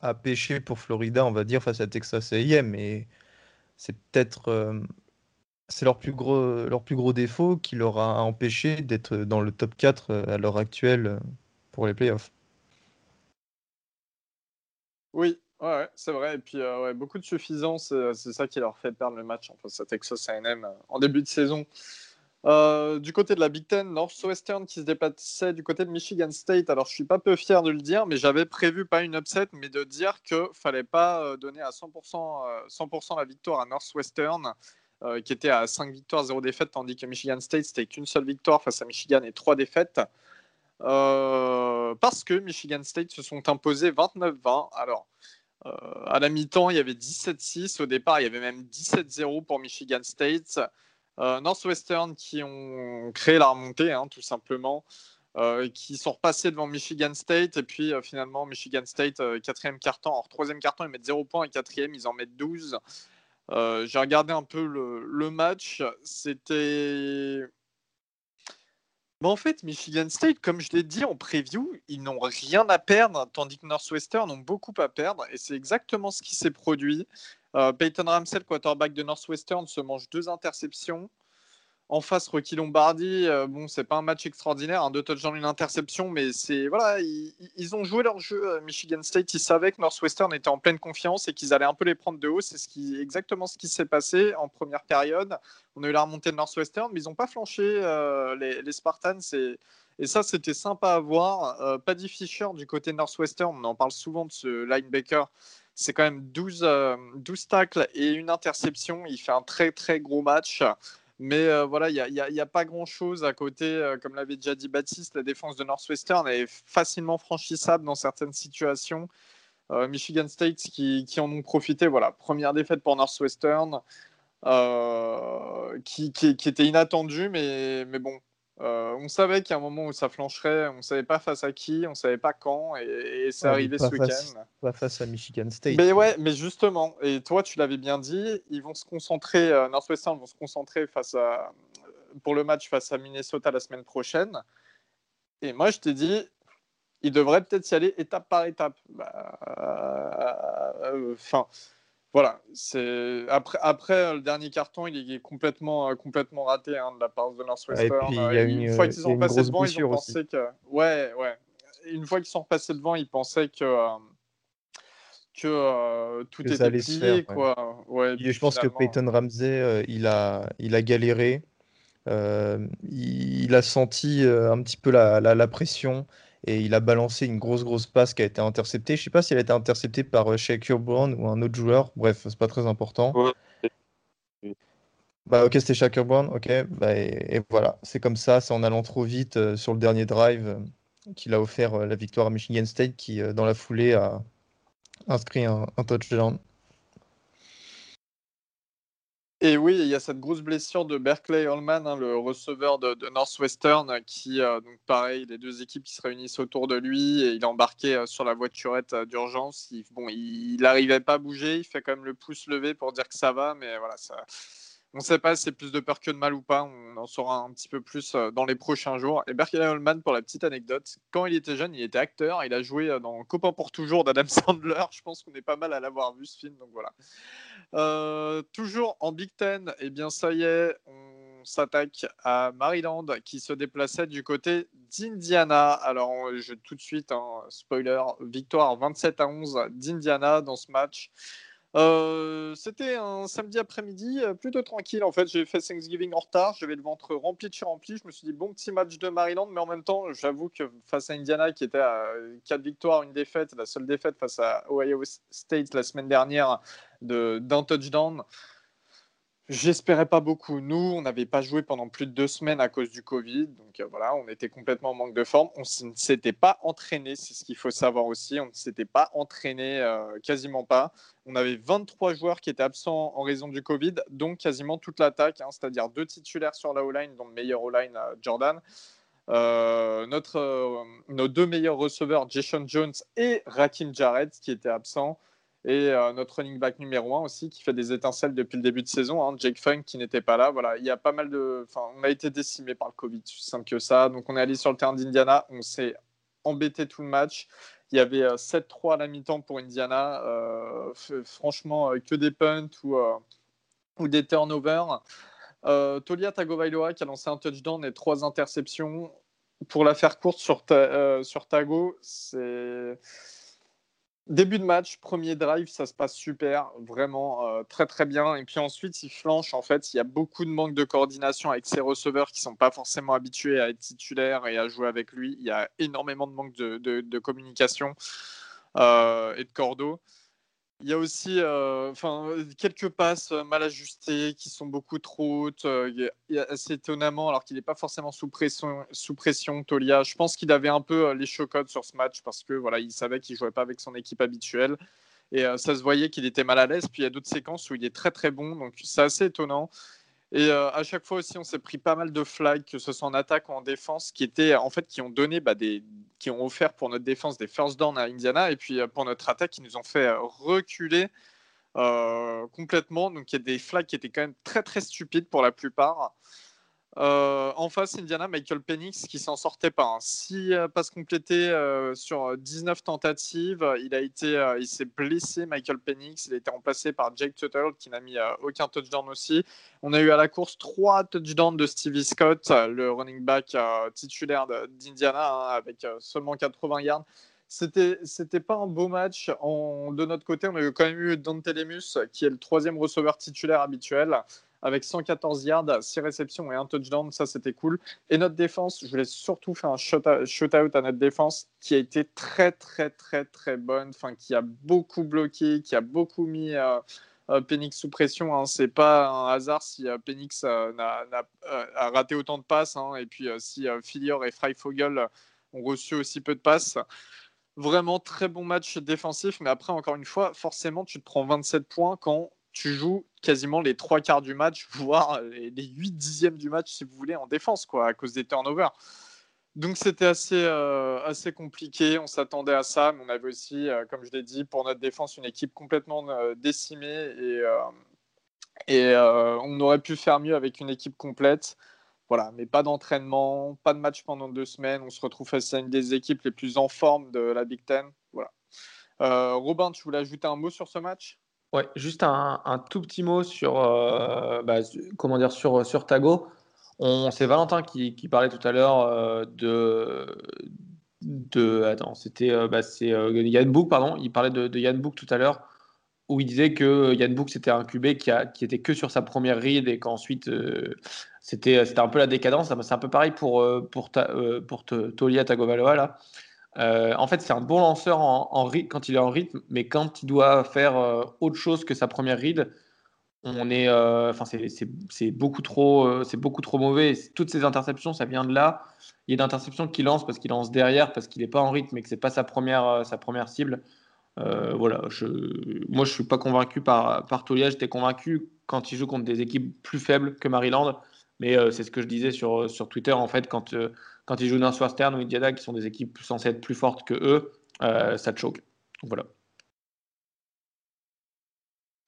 a pêché pour Florida, on va dire, face à Texas A&M. Mais c'est peut-être euh, c'est leur plus gros leur plus gros défaut qui leur a empêché d'être dans le top 4 à l'heure actuelle pour les playoffs. Oui, ouais, c'est vrai. Et puis, euh, ouais, beaucoup de suffisance, euh, c'est ça qui leur fait perdre le match face à Texas AM euh, en début de saison. Du côté de la Big Ten, Northwestern qui se déplaçait du côté de Michigan State. Alors, je suis pas peu fier de le dire, mais j'avais prévu pas une upset, mais de dire que fallait pas donner à 100%, 100 la victoire à Northwestern, qui était à 5 victoires, 0 défaites, tandis que Michigan State, c'était qu'une seule victoire face à Michigan et 3 défaites. Euh, parce que Michigan State se sont imposés 29-20. Alors, euh, à la mi-temps, il y avait 17-6. Au départ, il y avait même 17-0 pour Michigan State. Euh, Northwestern qui ont créé la remontée, hein, tout simplement. qui sont repassés devant Michigan State et puis finalement Michigan State quatrième carton, alors troisième carton ils mettent 0 points et quatrième ils en mettent 12 j'ai regardé un peu le, le match c'était en fait, Michigan State, comme je l'ai dit en preview, ils n'ont rien à perdre, tandis que Northwestern ont beaucoup à perdre. Et c'est exactement ce qui s'est produit. Euh, Peyton Ramsey, quarterback de Northwestern, se mange deux interceptions. En face, Rocky Lombardi, euh, bon, c'est pas un match extraordinaire, un deux touchdowns, une interception, mais c'est voilà, ils, ont joué leur jeu. Michigan State, ils savaient que Northwestern était en pleine confiance et qu'ils allaient un peu les prendre de haut. C'est exactement ce qui s'est passé en première période. On a eu la remontée de Northwestern, mais ils n'ont pas flanché euh, les, Spartans. Et, ça, c'était sympa à voir. Euh, Paddy Fisher du côté Northwestern, on en parle souvent de ce linebacker. C'est quand même 12, 12 tacles et une interception. Il fait un très très gros match. Mais euh, voilà, il n'y a, pas grand-chose à côté. Euh, comme l'avait déjà dit Baptiste, la défense de Northwestern est facilement franchissable dans certaines situations. Euh, Michigan State qui, en ont profité. Voilà, première défaite pour Northwestern, qui, qui, était inattendue, mais, mais bon, euh, on savait qu'il y a un moment où ça flancherait, on ne savait pas face à qui, on ne savait pas quand, et, c'est arrivé ce week-end. Pas face à Michigan State. Mais ouais, mais justement, et toi tu l'avais bien dit, ils vont se concentrer, euh, Northwestern vont se concentrer face à, pour le match face à Minnesota la semaine prochaine. Et moi je t'ai dit, ils devraient peut-être y aller étape par étape. Bah, euh, enfin voilà, c'est après, après le dernier carton, il est complètement, euh, complètement raté hein, de la part de Northwestern. Euh, une, fois qu'ils sont passés devant, ils ont pensé que, ouais, ouais, une fois qu'ils sont repassés devant, ils pensaient que euh, que tout était plié, quoi. Ouais, je pense que Peyton Ramsey, il a, il a galéré. il, a senti un petit peu la, la, la pression et il a balancé une grosse grosse passe qui a été interceptée. Je ne sais pas si elle a été interceptée par euh, Shakur Brown ou un autre joueur. Bref, c'est pas très important. Bah ok, c'était Shakur Brown. Ok, bah, et, voilà, c'est comme ça, c'est en allant trop vite euh, sur le dernier drive euh, qu'il a offert la victoire à Michigan State, qui dans la foulée a inscrit un touchdown. Et oui, il y a cette grosse blessure de Berkeley Holman, hein, le receveur de, Northwestern, qui, euh, donc pareil, les deux équipes qui se réunissent autour de lui, et il est embarqué euh, sur la voiturette euh, d'urgence. Bon, il n'arrivait pas à bouger, il fait quand même le pouce levé pour dire que ça va, mais voilà, ça, on ne sait pas si c'est plus de peur que de mal ou pas. On en saura un petit peu plus dans les prochains jours. Et Berkeley Holman, pour la petite anecdote, quand il était jeune, il était acteur. Il a joué dans Copain pour toujours d'Adam Sandler. Je pense qu'on est pas mal à l'avoir vu ce film. Donc voilà. Euh, toujours en Big Ten, eh bien ça y est, on s'attaque à Maryland qui se déplaçait du côté d'Indiana. Alors je tout de suite, hein, spoiler, victoire 27 à 11 d'Indiana dans ce match. Euh, c'était un samedi après-midi euh, plutôt tranquille. En fait, j'ai fait Thanksgiving en retard. J'avais le ventre rempli de chez rempli. Je me suis dit, bon petit match de Maryland, mais en même temps, j'avoue que face à Indiana, qui était à 4 victoires, une défaite, la seule défaite face à Ohio State la semaine dernière d'un touchdown, J'espérais pas beaucoup. Nous, on n'avait pas joué pendant plus de deux semaines à cause du Covid. Donc euh, voilà, on était complètement en manque de forme. On ne s'était pas entraîné, c'est ce qu'il faut savoir aussi. On ne s'était pas entraîné euh, quasiment pas. On avait 23 joueurs qui étaient absents en raison du Covid, donc quasiment toute l'attaque, hein, c'est-à-dire deux titulaires sur la O-line, dont le meilleur O-line, euh, Jordan. notre, nos deux meilleurs receveurs, Jason Jones et Rakim Jarrett, qui étaient absents. Et euh, notre running back numéro 1 aussi, qui fait des étincelles depuis le début de saison, hein, Jake Funk, qui n'était pas là. Voilà, il y a pas mal de. Enfin, on a été décimé par le Covid, simple que ça. Donc, on est allé sur le terrain d'Indiana. On s'est embêté tout le match. Il y avait 7-3 euh, à la mi-temps pour Indiana. Euh, franchement, que des punts ou, ou des turnovers. Tolia Tagovailoa qui a lancé un touchdown et trois interceptions. Pour la faire courte sur, sur Tago, c'est Début de match, premier drive, ça se passe super, vraiment euh, très très bien. Et puis ensuite, il flanche. En fait, il y a beaucoup de manque de coordination avec ses receveurs qui sont pas forcément habitués à être titulaires et à jouer avec lui. Il y a énormément de manque de, communication euh, et de cordeau. Il y a aussi euh, enfin, quelques passes euh, mal ajustées qui sont beaucoup trop hautes. Euh, assez étonnamment, alors qu'il n'est pas forcément sous pression, sous pression, Tolia. Je pense qu'il avait un peu les chocottes sur ce match parce que voilà, il savait qu'il jouait pas avec son équipe habituelle. Et ça se voyait qu'il était mal à l'aise. Puis il y a d'autres séquences où il est très très bon. Donc c'est assez étonnant. Et euh, à chaque fois aussi, on s'est pris pas mal de flags, que ce soit en attaque ou en défense, qui étaient en fait qui ont donné bah, des, qui ont offert pour notre défense des first down à Indiana, et puis euh, pour notre attaque, qui nous ont fait euh, reculer complètement. Donc il y a des flags qui étaient quand même très très stupides pour la plupart. Euh, en face, Indiana, Michael Penix qui s'en sortait pas. 6 hein. passes complétées euh, sur 19 tentatives. Il a été, euh, il s'est blessé, Michael Penix. Il a été remplacé par Jake Tuttle qui n'a mis aucun touchdown aussi. On a eu à la course 3 touchdowns de Stevie Scott, le running back titulaire d'Indiana, hein, avec seulement 80 yards. C'était, c'était pas un beau match. de notre côté, on a quand même eu Dante Lemus, qui est le troisième receveur titulaire habituel avec 114 yards, 6 réceptions et un touchdown. Ça, c'était cool. Et notre défense, je voulais surtout faire un shoot-out à notre défense qui a été très, très, très, très bonne. Enfin, qui a beaucoup bloqué, qui a beaucoup mis. Euh, euh, Penix sous pression. Hein. C'est pas un hasard si euh, Penix a, raté autant de passes. Hein. Et puis si Filior et Freifogel ont reçu aussi peu de passes. Vraiment très bon match défensif. Mais après, encore une fois, forcément, tu te prends 27 points quand tu joues quasiment les trois quarts du match, voire les, huit dixièmes du match, si vous voulez, en défense, quoi, à cause des turnovers. Donc c'était assez, euh, assez compliqué, on s'attendait à ça, mais on avait aussi, euh, comme je l'ai dit, pour notre défense, une équipe complètement euh, décimée et, et on aurait pu faire mieux avec une équipe complète. Voilà, mais pas d'entraînement, pas de match pendant deux semaines. On se retrouve face à une des équipes les plus en forme de la Big Ten. Voilà. Robin, tu voulais ajouter un mot sur ce match? Ouais, juste un, tout petit mot sur, euh, bah, comment dire, sur, sur Tago. C'est Valentin qui, parlait tout à l'heure euh, de, de. Attends, c'était euh, bah, Yann Book, pardon. Il parlait de, Yann Book tout à l'heure, où il disait que Yann Book c'était un QB qui, a, qui était que sur sa première read et qu'ensuite c'était un peu la décadence. C'est un peu pareil pour, pour, ta, pour Tolia Tagovailoa là. Euh, en fait, c'est un bon lanceur en, quand il est en rythme, mais quand il doit faire euh, autre chose que sa première read, on est, euh, enfin, c'est beaucoup trop, c'est beaucoup trop mauvais. toutes ces interceptions, ça vient de là. Il y a d'interceptions qu'il lance parce qu'il lance derrière, parce qu'il n'est pas en rythme et que c'est pas sa première, sa première cible. voilà, je, moi je suis pas convaincu par, par Tolia. J'étais convaincu quand il joue contre des équipes plus faibles que Maryland, mais c'est ce que je disais sur, sur Twitter en fait quand quand ils jouent Northwestern ou Indiana, qui sont des équipes censées être plus fortes que eux, euh, ça te choque. Donc voilà.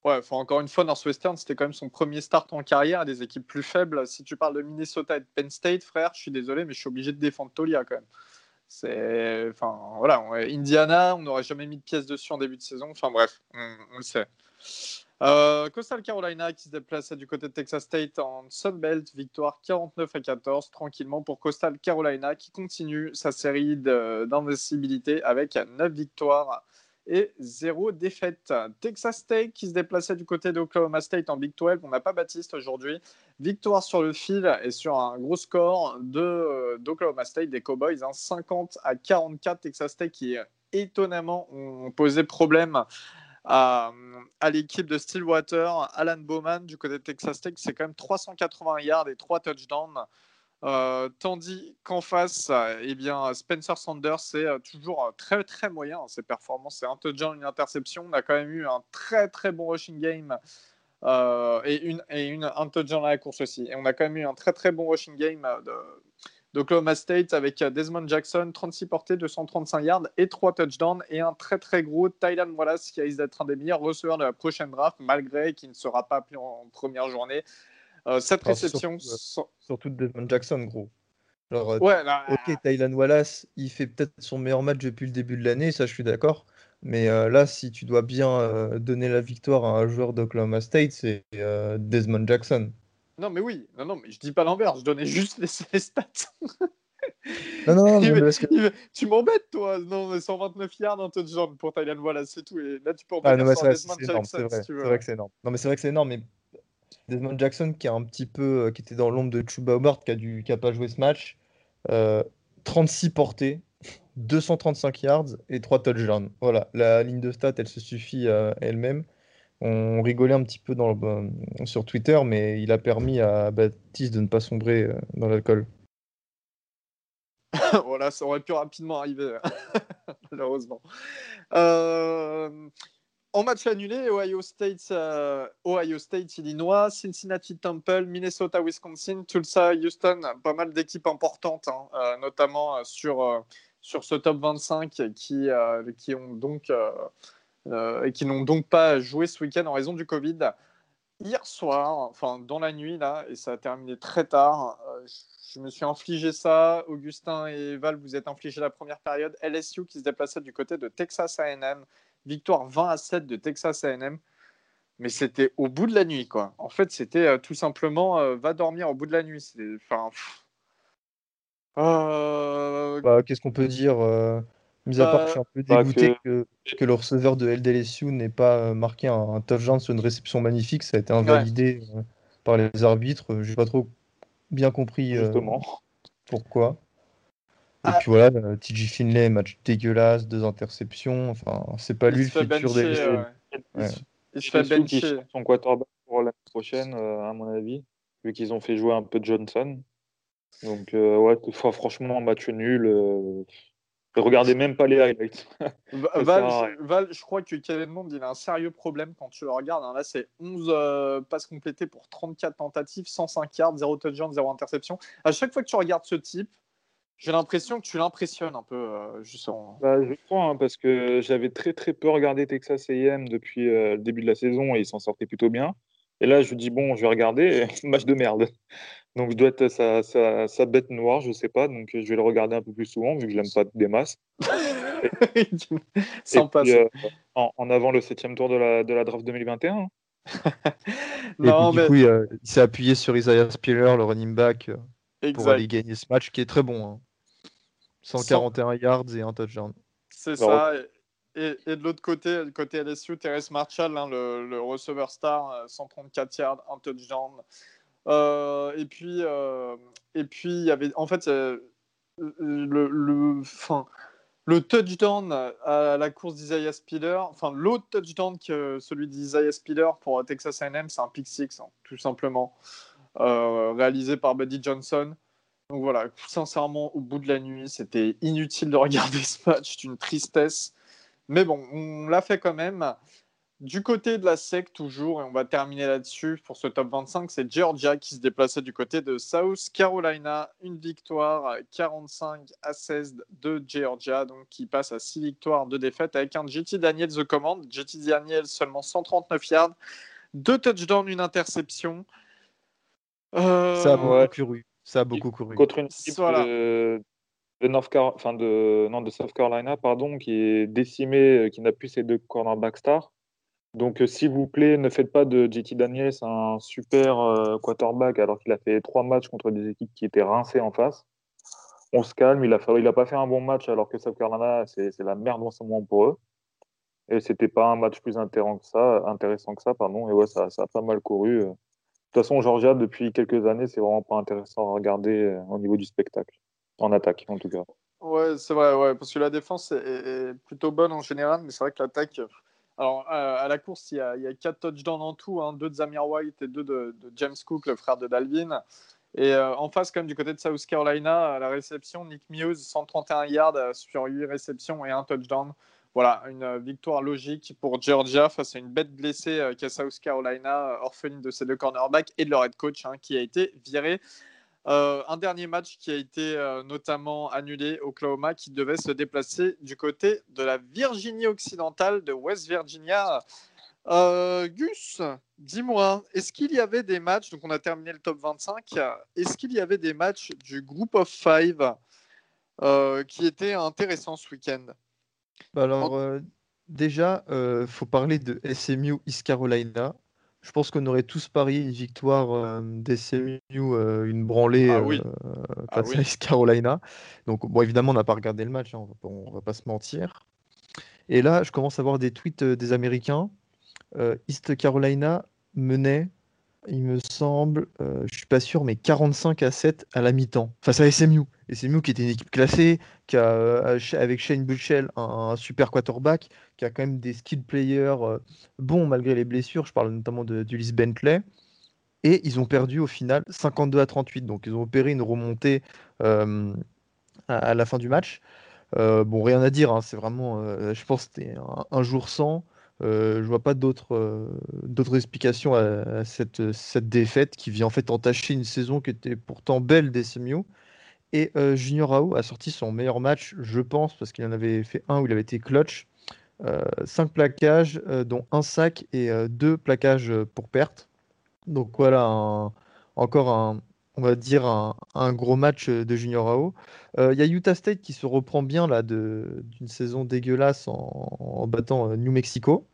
Ouais, encore une fois, Northwestern, c'était quand même son premier start en carrière à des équipes plus faibles. Si tu parles de Minnesota et de Penn State, frère, je suis désolé, mais je suis obligé de défendre Tolia quand même. C'est, enfin, voilà, Indiana, on n'aurait jamais mis de pièces dessus en début de saison. Enfin bref, on le sait. Euh, Coastal Carolina qui se déplaçait du côté de Texas State en Sunbelt, victoire 49 à 14 tranquillement pour Coastal Carolina qui continue sa série d'invincibilité avec 9 victoires et 0 défaite. Texas State qui se déplaçait du côté d'Oklahoma State en Big 12. On n'a pas Baptiste aujourd'hui. Victoire sur le fil et sur un gros score d'Oklahoma State des Cowboys, 50 hein. à 44. Texas State qui étonnamment ont posé problème à, l'équipe de Stillwater, Alan Bowman du côté Texas Tech, c'est quand même 380 yards et 3 touchdowns. Euh, tandis qu'en face, eh bien, Spencer Sanders, c'est euh, toujours très très moyen ses performances. C'est un touchdown, une interception. On a quand même eu un très très bon rushing game euh, et, une, et une, un touchdown à la course aussi. Et on a quand même eu un très très bon rushing game d'Oklahoma State avec Desmond Jackson, 36 portées, 235 yards et 3 touchdowns et un très très gros Tylan Wallace qui risque d'être un des meilleurs receveurs de la prochaine draft malgré qu'il ne sera pas appelé en première journée. Euh, cette réception. Surtout, de Desmond Jackson, gros. Alors, euh, ouais, ok, Tylan Wallace, il fait peut-être son meilleur match depuis le début de l'année, ça je suis d'accord. Mais euh, là, si tu dois bien donner la victoire à un joueur d'Oklahoma State, c'est Desmond Jackson. Non, mais oui, non, non, mais je dis pas l'inverse, je donnais juste les, stats. non, non, tu m'embêtes, toi. Non, mais 129 yards, un touchdown pour Tylan Wallace, c'est tout. Et là, tu peux en ah, non, c'est vrai, c'est vrai que c'est énorme. Non, mais c'est vrai que c'est énorme, mais Desmond Jackson qui a un petit peu, euh, qui était dans l'ombre de Chuba Hubbard, qui a dû, qui a pas joué ce match, 36 euh, portées, 235 yards et 3 touchdowns. Voilà, la ligne de stats, elle se suffit à elle-même. On rigolait un petit peu le, sur Twitter, mais il a permis à Baptiste de ne pas sombrer euh, dans l'alcool. voilà, ça aurait pu rapidement arriver, malheureusement. Euh, en match annulé, Ohio State, euh, Ohio State, Illinois, Cincinnati, Temple, Minnesota, Wisconsin, Tulsa, Houston, pas mal d'équipes importantes, hein, euh, notamment euh, sur, sur ce top 25 qui, qui ont donc et qui n'ont donc pas joué ce week-end en raison du Covid. Hier soir, enfin dans la nuit là, et ça a terminé très tard. je me suis infligé ça. Augustin et Val, vous êtes infligé la première période. LSU qui se déplaçait du côté de Texas A&M victoire 20 à 7 de Texas AM. Mais c'était au bout de la nuit, quoi. En fait, c'était euh, tout simplement euh, va dormir au bout de la nuit. Enfin. Euh, bah, Qu'est-ce qu'on peut dire Mis à part que je suis un peu bah, dégoûté que... que, le receveur de LDLSU n'ait pas marqué un, touchdown sur une réception magnifique, ça a été invalidé par les arbitres. J'ai pas trop bien compris pourquoi. Et ah. puis voilà, euh, TJ Finlay, match dégueulasse, deux interceptions. Enfin, c'est pas lui le futur des. Il se fait bencher. Son quarterback pour l'année prochaine, euh, à mon avis, vu qu'ils ont fait jouer un peu Johnson. Donc, euh, ouais, franchement, match nul. Regardez même pas les highlights. Val, je crois que Kevin Mond, il a un sérieux problème quand tu le regardes. Hein. Là, c'est 11 passes complétées pour 34 tentatives, 105 yards, 0 touchdown, 0 interception. À chaque fois que tu regardes ce type, j'ai l'impression que tu l'impressionnes un peu, euh, justement. Bah, je crois, hein, parce que j'avais très très peu regardé Texas AM depuis euh, le début de la saison et ils s'en sortaient plutôt bien. Et là, je dis, bon, je vais regarder, match de merde. Donc, je dois être sa, sa, bête noire, je sais pas. Donc, je vais le regarder un peu plus souvent, vu que je l'aime pas des masses. Sympa, puis, euh, en, avant le septième tour de la, de la draft 2021. non, mais... Du coup, il, s'est appuyé sur Isaiah Spiller, le running back, pour aller gagner ce match qui est très bon. Hein. 141 yards et un touchdown. C'est ça. Et, de l'autre côté, côté LSU, Terence Marshall, hein, le, receveur star, 134 euh, yards, un touchdown. Euh, et puis, euh, et puis il y avait, en fait, le, le, fin, le touchdown à la course d'Isaiah Spiller, enfin l'autre touchdown que celui d'Isaiah Spiller pour Texas A&M, c'est un pick six, hein, tout simplement, réalisé par Buddy Johnson. Donc voilà, sincèrement, au bout de la nuit, c'était inutile de regarder ce match, c'est une tristesse. Mais bon, on l'a fait quand même. Du côté de la SEC, toujours, et on va terminer là-dessus pour ce top 25, c'est Georgia qui se déplaçait du côté de South Carolina. Une victoire 45 à 16 de Georgia, donc qui passe à 6 victoires, de défaites avec un JT Daniels the commande. JT Daniels seulement 139 yards, 2 touchdowns, une interception. Euh... Ça a beaucoup couru. Ça a beaucoup couru. Contre une équipe de, North enfin de, non, de South Carolina, pardon, qui est décimée, euh, qui n'a plus ses deux cornerbacks stars. Donc, euh, s'il vous plaît, ne faites pas de JT Daniels un super euh, quarterback alors qu'il a fait trois matchs contre des équipes qui étaient rincées en face. On se calme, il n'a pas fait un bon match alors que South Carolina, c'est la merde en ce moment pour eux. Et c'était pas un match plus intéressant que ça, intéressant que ça pardon. Et ouais, ça, a pas mal couru. De toute façon, Georgia, depuis quelques années, c'est vraiment pas intéressant à regarder euh, au niveau du spectacle. En attaque, en tout cas. Ouais, c'est vrai, ouais, parce que la défense est, plutôt bonne en général, mais c'est vrai que l'attaque, Alors, euh, à la course, il y, a, il quatre touchdowns en tout, hein, deux de Zamir White et deux de, James Cook, le frère de Dalvin. Et euh, en face, comme du côté de South Carolina, à la réception, Nick Muse, 131 yards euh, sur 8 réceptions et un touchdown. Voilà, une victoire logique pour Georgia face à une bête blessée qu'à South Carolina, orpheline de ses deux cornerbacks et de leur head coach hein, qui a été viré. Euh, un dernier match qui a été euh, notamment annulé, Oklahoma, qui devait se déplacer du côté de la Virginie occidentale, de West Virginia. Euh, Gus, dis-moi, est-ce qu'il y avait des matchs, donc on a terminé le top 25, est-ce qu'il y avait des matchs du Group of Five qui étaient intéressants ce week-end? Bah Alors, déjà, il faut parler de SMU East Carolina. Je pense qu'on aurait tous parié une victoire euh, des CMU, euh, une branlée ah euh, ah face à East Carolina. Donc, bon, évidemment, on n'a pas regardé le match, hein, on ne va pas se mentir. Et là, je commence à voir des tweets des Américains. East Carolina menait il me semble, euh, je suis pas sûr, mais 45 à 7 à la mi-temps face à SMU. SMU qui était une équipe classée, qui a euh, avec Shane Buchel un, super quarterback, qui a quand même des skill players euh, bons malgré les blessures. Je parle notamment d'Ulysse Bentley. Et ils ont perdu au final 52 à 38. Donc ils ont opéré une remontée à, la fin du match. bon, rien à dire, hein, c'est vraiment, je pense, c'était un, jour sans. Euh, je vois pas d'autres euh, explications à, cette, cette, défaite qui vient en fait entacher une saison qui était pourtant belle des SMU. Et euh, Junior Rao a sorti son meilleur match, je pense, parce qu'il en avait fait un où il avait été clutch. 5 plaquages, dont un sac et deux plaquages pour perte. Donc voilà, encore un, on va dire un, gros match de Junior Rao. Il y a Utah State qui se reprend bien là d'une saison dégueulasse en, battant New Mexico.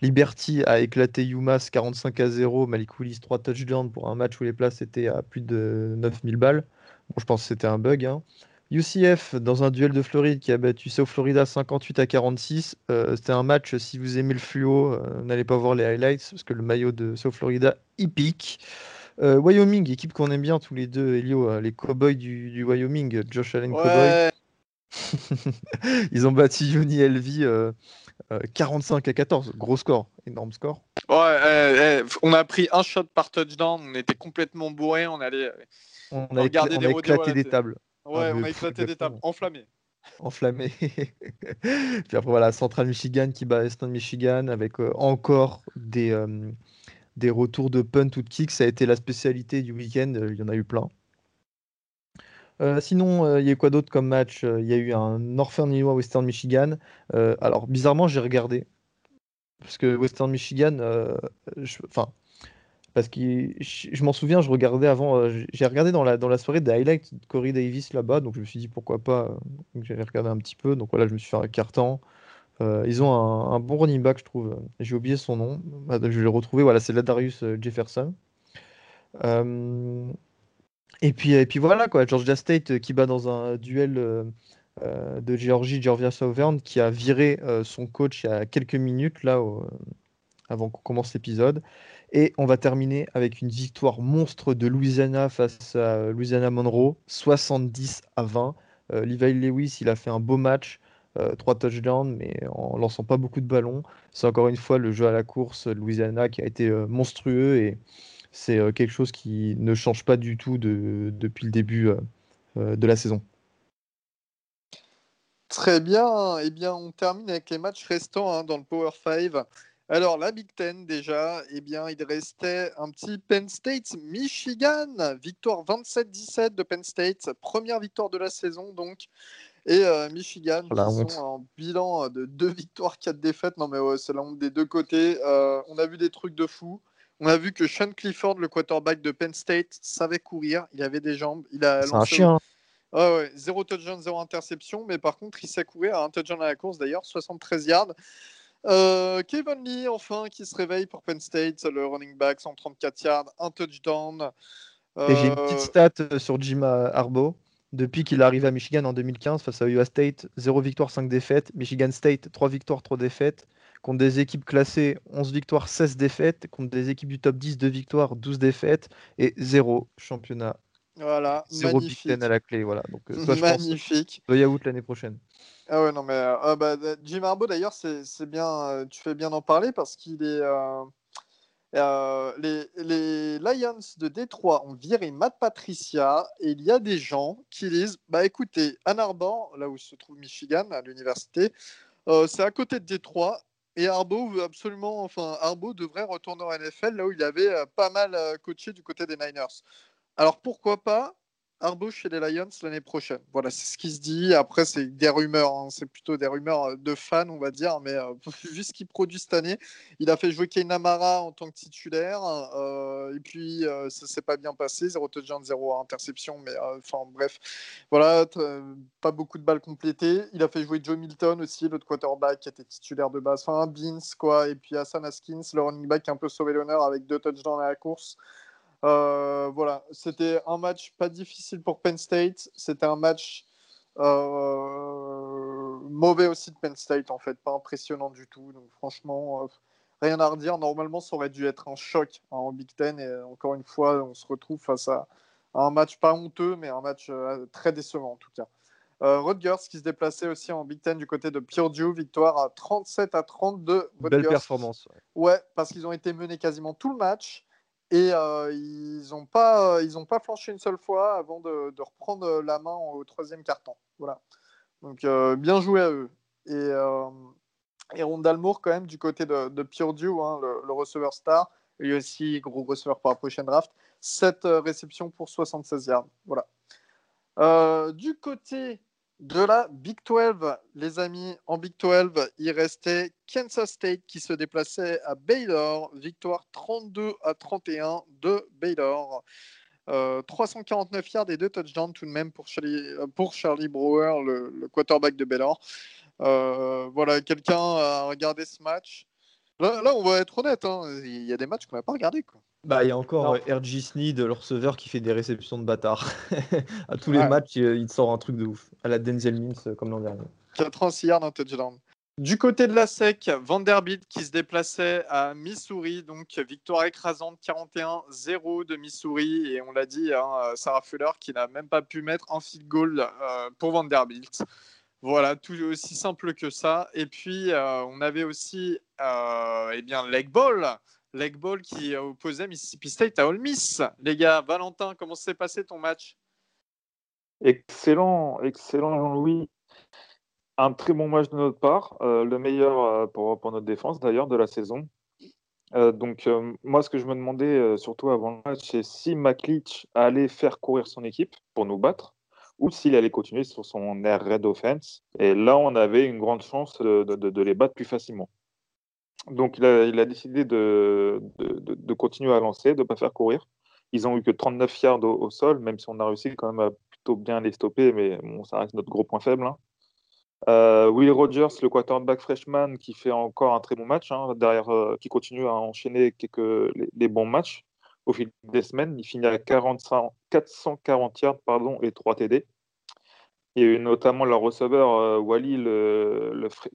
Liberty a éclaté UMass 45 à 0. Malik Willis 3 touchdowns pour un match où les places étaient à plus de 9000 balles. Bon, je pense que c'était un bug. Hein. UCF dans un duel de Floride qui a battu South Florida 58 à 46. Euh, c'était un match, si vous aimez le fluo, n'allez pas voir les highlights parce que le maillot de South Florida, il pique. Euh, Wyoming, équipe qu'on aime bien tous les deux, Elio, les Cowboys du, Wyoming, Josh Allen Cowboy. Ils ont battu Uni LV 45 à 14, gros score, énorme score. Ouais, eh, eh, on a pris un shot par touchdown, on était complètement bourré, on allait on, a, regarder des éclaté des tables. Ouais, ah, on a éclaté des tables, enflammées. Enflammé. Puis après, voilà, Central Michigan qui bat Eastern Michigan avec euh, encore des, euh, des retours de punt ou de kick. Ça a été la spécialité du week-end. Il y en a eu plein. Euh, sinon, euh, il y a eu quoi d'autre comme match euh, Il y a eu un Northern Illinois Western Michigan. alors, bizarrement, j'ai regardé. Parce que Western Michigan, enfin, parce que je, m'en souviens, je regardais avant, j'ai regardé dans la, dans la soirée des highlights de Corey Davis là-bas, donc je me suis dit pourquoi pas, j'allais regarder un petit peu. Donc voilà, je me suis fait un carton. Ils ont un, bon running back, je trouve. J'ai oublié son nom. Bah, je vais le retrouver. Voilà, c'est Ladarius Jefferson. Et puis, et puis voilà, quoi, Georgia State euh, qui bat dans un duel euh, euh, de Géorgie, Georgia Southern, qui a viré son coach il y a quelques minutes, là, avant qu'on commence l'épisode. Et on va terminer avec une victoire monstre de Louisiana face à Louisiana Monroe, 70 à 20. Levi Lewis, il a fait un beau match, trois touchdowns, mais en lançant pas beaucoup de ballons. C'est encore une fois le jeu à la course Louisiana qui a été monstrueux et c'est euh, quelque chose qui ne change pas du tout depuis le début euh, euh, de la saison. Très bien. Eh bien, on termine avec les matchs restants hein, dans le Power 5. Alors, la Big Ten, déjà, eh bien, il restait un petit Penn State, Michigan. Victoire 27-17 de Penn State. Première victoire de la saison, donc. Et Michigan, qui sont en bilan de deux victoires, quatre défaites. Non, mais ouais, c'est la honte des deux côtés. on a vu des trucs de fou. On a vu que Sean Clifford, le quarterback de Penn State, savait courir. Il avait des jambes. Il a C'est un chien. Ah ouais, zéro touchdown, zéro interception. Mais par contre, il sait courir. Un touchdown à la course d'ailleurs, 73 yards. Euh, Kevin Lee, enfin, qui se réveille pour Penn State, le running back, 134 yards, un touchdown. Et j'ai une petite euh, stat euh, sur Jim Harbaugh. Depuis qu'il arrive à Michigan en 2015 face à Iowa State, 0 victoire, 5 défaites. Michigan State, 3 victoires, 3 défaites contre des équipes classées 11 victoires, 16 défaites, contre des équipes du top 10, 2 victoires, 12 défaites et 0 championnat. Voilà, 0 Big Ten à la clé. Voilà. Donc, euh, toi, magnifique. Je pense, l'année prochaine. Ah ouais, non, mais euh, bah, Jim Harbaugh, d'ailleurs, c'est bien, tu fais bien d'en parler parce qu'il est. les, les, Lions de Détroit ont viré Matt Patricia et il y a des gens qui disent Bah écoutez, Ann Arbor, là où se trouve Michigan, à l'université, c'est à côté de Détroit et Arbo veut absolument, enfin, Arbo devrait retourner en NFL là où il avait euh, pas mal euh, coaché du côté des Niners. Alors pourquoi pas Arbo chez les Lions l'année prochaine. Voilà, c'est ce qui se dit. Après, c'est des rumeurs. Hein. C'est plutôt des rumeurs euh, de fans, on va dire. Mais euh, vu ce qu'il produit cette année, il a fait jouer Kane Namara en tant que titulaire. Euh, et puis, ça s'est pas bien passé. Zéro touchdown, zéro interception. Mais enfin, bref. Voilà, pas beaucoup de balles complétées. Il a fait jouer Joe Milton aussi, l'autre quarterback qui était titulaire de base. Enfin, Beans, quoi. Et puis Hassan Haskins, le running back qui a un peu sauvé l'honneur avec deux touchdowns à la course. Euh, voilà, c'était un match pas difficile pour Penn State. C'était un match euh, mauvais aussi de Penn State, en fait, pas impressionnant du tout. Donc, franchement, euh, rien à redire. Normalement, ça aurait dû être un choc hein, en Big Ten. Et encore une fois, on se retrouve face à, un match pas honteux, mais un match très décevant en tout cas. Rutgers qui se déplaçait aussi en Big Ten du côté de Purdue, victoire à 37 à 32. Belle performance. ouais parce qu'ils ont été menés quasiment tout le match. Et euh, ils n'ont pas, ont pas flanché une seule fois avant de, reprendre la main au troisième carton. Voilà. Donc euh, bien joué à eux. Et, euh, et Rondalmour quand même du côté de, de Purdue, hein, le, receveur star, lui aussi gros receveur pour la prochaine draft. 7 réceptions pour 76 yards. Voilà. du côté de la Big 12, les amis, en Big 12, il restait Kansas State qui se déplaçait à Baylor. Victoire 32 à 31 de Baylor. 349 euh, yards et deux touchdowns tout de même pour Charlie, euh, pour Brewer, le, quarterback de Baylor. Euh, voilà, quelqu'un a regardé ce match. Là, on va être honnête, hein. il y a des matchs qu'on n'a pas regardé. Bah, il y a encore RG Sneed, le receveur, qui fait des réceptions de bâtard. à tous les matchs, il, sort un truc de ouf. À la Denzel Mims, comme l'an dernier. 86 yards en touchdown. Du côté de la SEC, Vanderbilt qui se déplaçait à Missouri, donc victoire écrasante 41-0 de Missouri. Et on l'a dit, hein, Sarah Fuller qui n'a même pas pu mettre un field goal euh, pour Vanderbilt. Voilà, tout aussi simple que ça. Et puis, euh, on avait aussi euh, eh bien, Leg Ball. Leg Ball qui opposait Mississippi State à Ole Miss. Les gars, Valentin, comment s'est passé ton match? Excellent, excellent Jean-Louis. Un très bon match de notre part, euh, le meilleur euh, pour, pour, notre défense d'ailleurs de la saison. donc moi, ce que je me demandais surtout avant le match, c'est si McLeach allait faire courir son équipe pour nous battre ou s'il allait continuer sur son air red offense. Et là, on avait une grande chance de, les battre plus facilement. Donc, il a, décidé de, continuer à lancer, de ne pas faire courir. Ils ont eu que 39 yards au, sol, même si on a réussi quand même à plutôt bien les stopper, mais ça reste notre gros point faible. Hein. Euh, Will Rogers, le quarterback freshman, qui fait encore un très bon match, hein, euh, qui continue à enchaîner quelques, les bons matchs au fil des semaines. Il finit à 440 yards pardon, et 3 TD. Il y a eu notamment le receveur euh, Wally,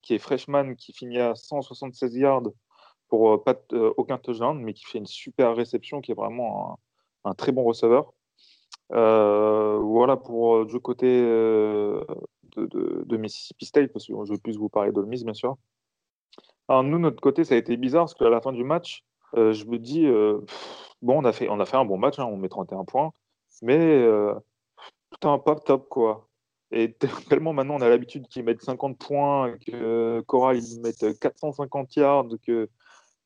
qui est freshman, qui finit à 176 yards pour euh, pas euh, aucun touchdown, mais qui fait une super réception, qui est vraiment un, très bon receveur. voilà pour du côté de, Mississippi State, parce que je vais plus vous parler de Miss, bien sûr. Alors nous, notre côté, ça a été bizarre, parce qu'à la fin du match, je me dis, bon, on a, fait, on a fait un bon match, hein, on met 31 points, mais putain, pas top, quoi. Et tellement maintenant, on a l'habitude qu'ils mettent 50 points, que Coral, ils mettent 450 yards, que,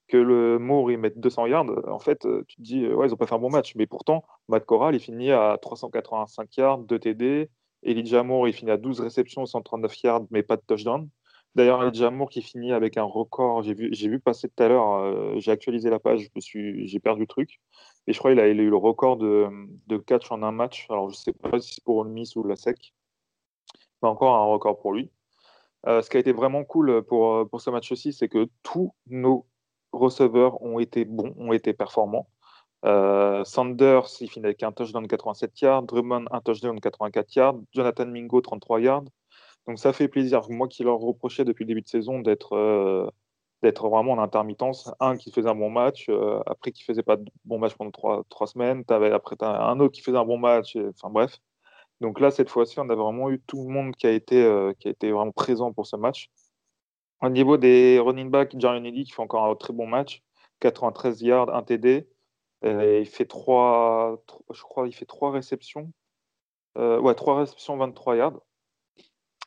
que le Moore, ils mettent 200 yards. En fait, euh, tu te dis, ouais, ils n'ont pas fait un bon match. Mais pourtant, Matt Coral, il finit à 385 yards, 2 TD. Elijah Moore, il finit à 12 réceptions, 139 yards, mais pas de touchdown. D'ailleurs, Elijah Moore qui finit avec un record, j'ai vu, vu passer tout à l'heure, euh, j'ai actualisé la page, j'ai perdu le truc. Et je crois qu'il a, il a eu le record de, de, catch en un match. Alors, je ne sais pas si c'est pour le Miss ou la SEC, encore un record pour lui. Euh, ce qui a été vraiment cool pour, pour ce match aussi, c'est que tous nos receveurs ont été bons, ont été performants. Euh, Sanders, il finit avec un touchdown de 87 yards, Drummond, un touchdown de 84 yards, Jonathan Mingo, 33 yards. Donc ça fait plaisir. Moi qui leur reprochais depuis le début de saison d'être euh, d'être vraiment en intermittence. Un qui faisait un bon match, euh, après qui faisait pas de bon match pendant trois, trois semaines. Après un autre qui faisait un bon match. enfin bref. Donc là, cette fois-ci, on a vraiment eu tout le monde qui a été, qui a été vraiment présent pour ce match. Au niveau des running backs, Jarion Eddy qui fait encore un très bon match, 93 yards, 1 TD. il fait 3, je crois, il fait 3 réceptions. ouais, 3 réceptions, 23 yards.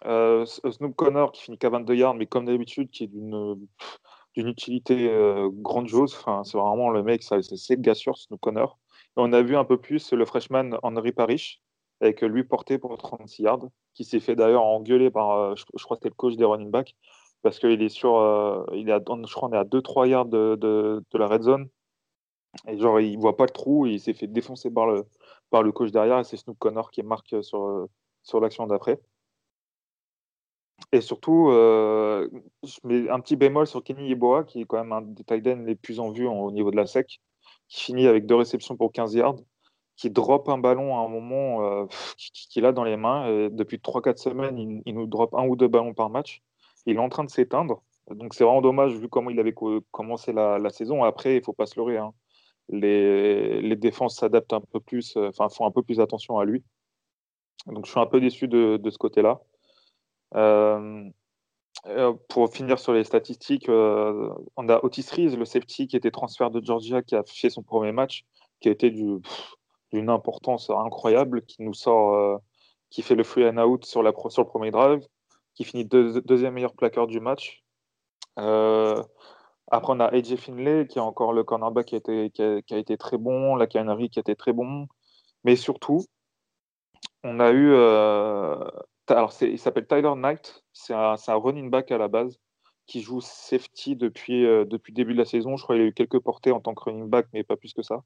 Euh, Snoop Connor qui finit qu'à 22 yards, mais comme d'habitude, qui est d'une d'une utilité euh, grandiose. Enfin, c'est vraiment le mec, c'est le gars sûr, Snoop Connor. Et on a vu un peu plus le freshman Henry Parrish, avec lui porté pour 36 yards, qui s'est fait d'ailleurs engueuler par, euh, je, crois que c'était le coach des running backs, parce qu'il est sur, il est je crois, on est à 2-3 yards de, la red zone. Et genre, il voit pas le trou, et il s'est fait défoncer par le, par le coach derrière, et c'est Snoop Connor qui marque sur, sur l'action d'après. Et surtout, euh, je mets un petit bémol sur Kenny Yeboah, qui est quand même un des tight les plus en vue au niveau de la SEC, qui finit avec deux réceptions pour 15 yards, qui drop un ballon à un moment euh, qu'il a dans les mains. Depuis 3-4 semaines, il, nous drop un ou deux ballons par match. Il est en train de s'éteindre. Donc c'est vraiment dommage vu comment il avait commencé la, saison. Après, il ne faut pas se leurrer. Hein. Les, défenses s'adaptent un peu plus, euh, enfin font un peu plus attention à lui. Donc je suis un peu déçu de, ce côté-là. Euh, pour finir sur les statistiques, on a Otis Reese, le safety qui était transfert de Georgia, qui a fait son premier match, qui a été d'une importance incroyable, qui nous sort, qui fait le free and out sur, la, sur le premier drive, qui finit deuxième meilleur plaqueur du match. après, on a AJ Finlay, qui est encore le cornerback qui a été, qui a, été très bon, la Henry qui a été très bon. Mais surtout, on a eu alors, il s'appelle Tyler Knight. C'est un, running back à la base qui joue safety depuis, euh, depuis début de la saison. Je crois qu'il a eu quelques portées en tant que running back, mais pas plus que ça.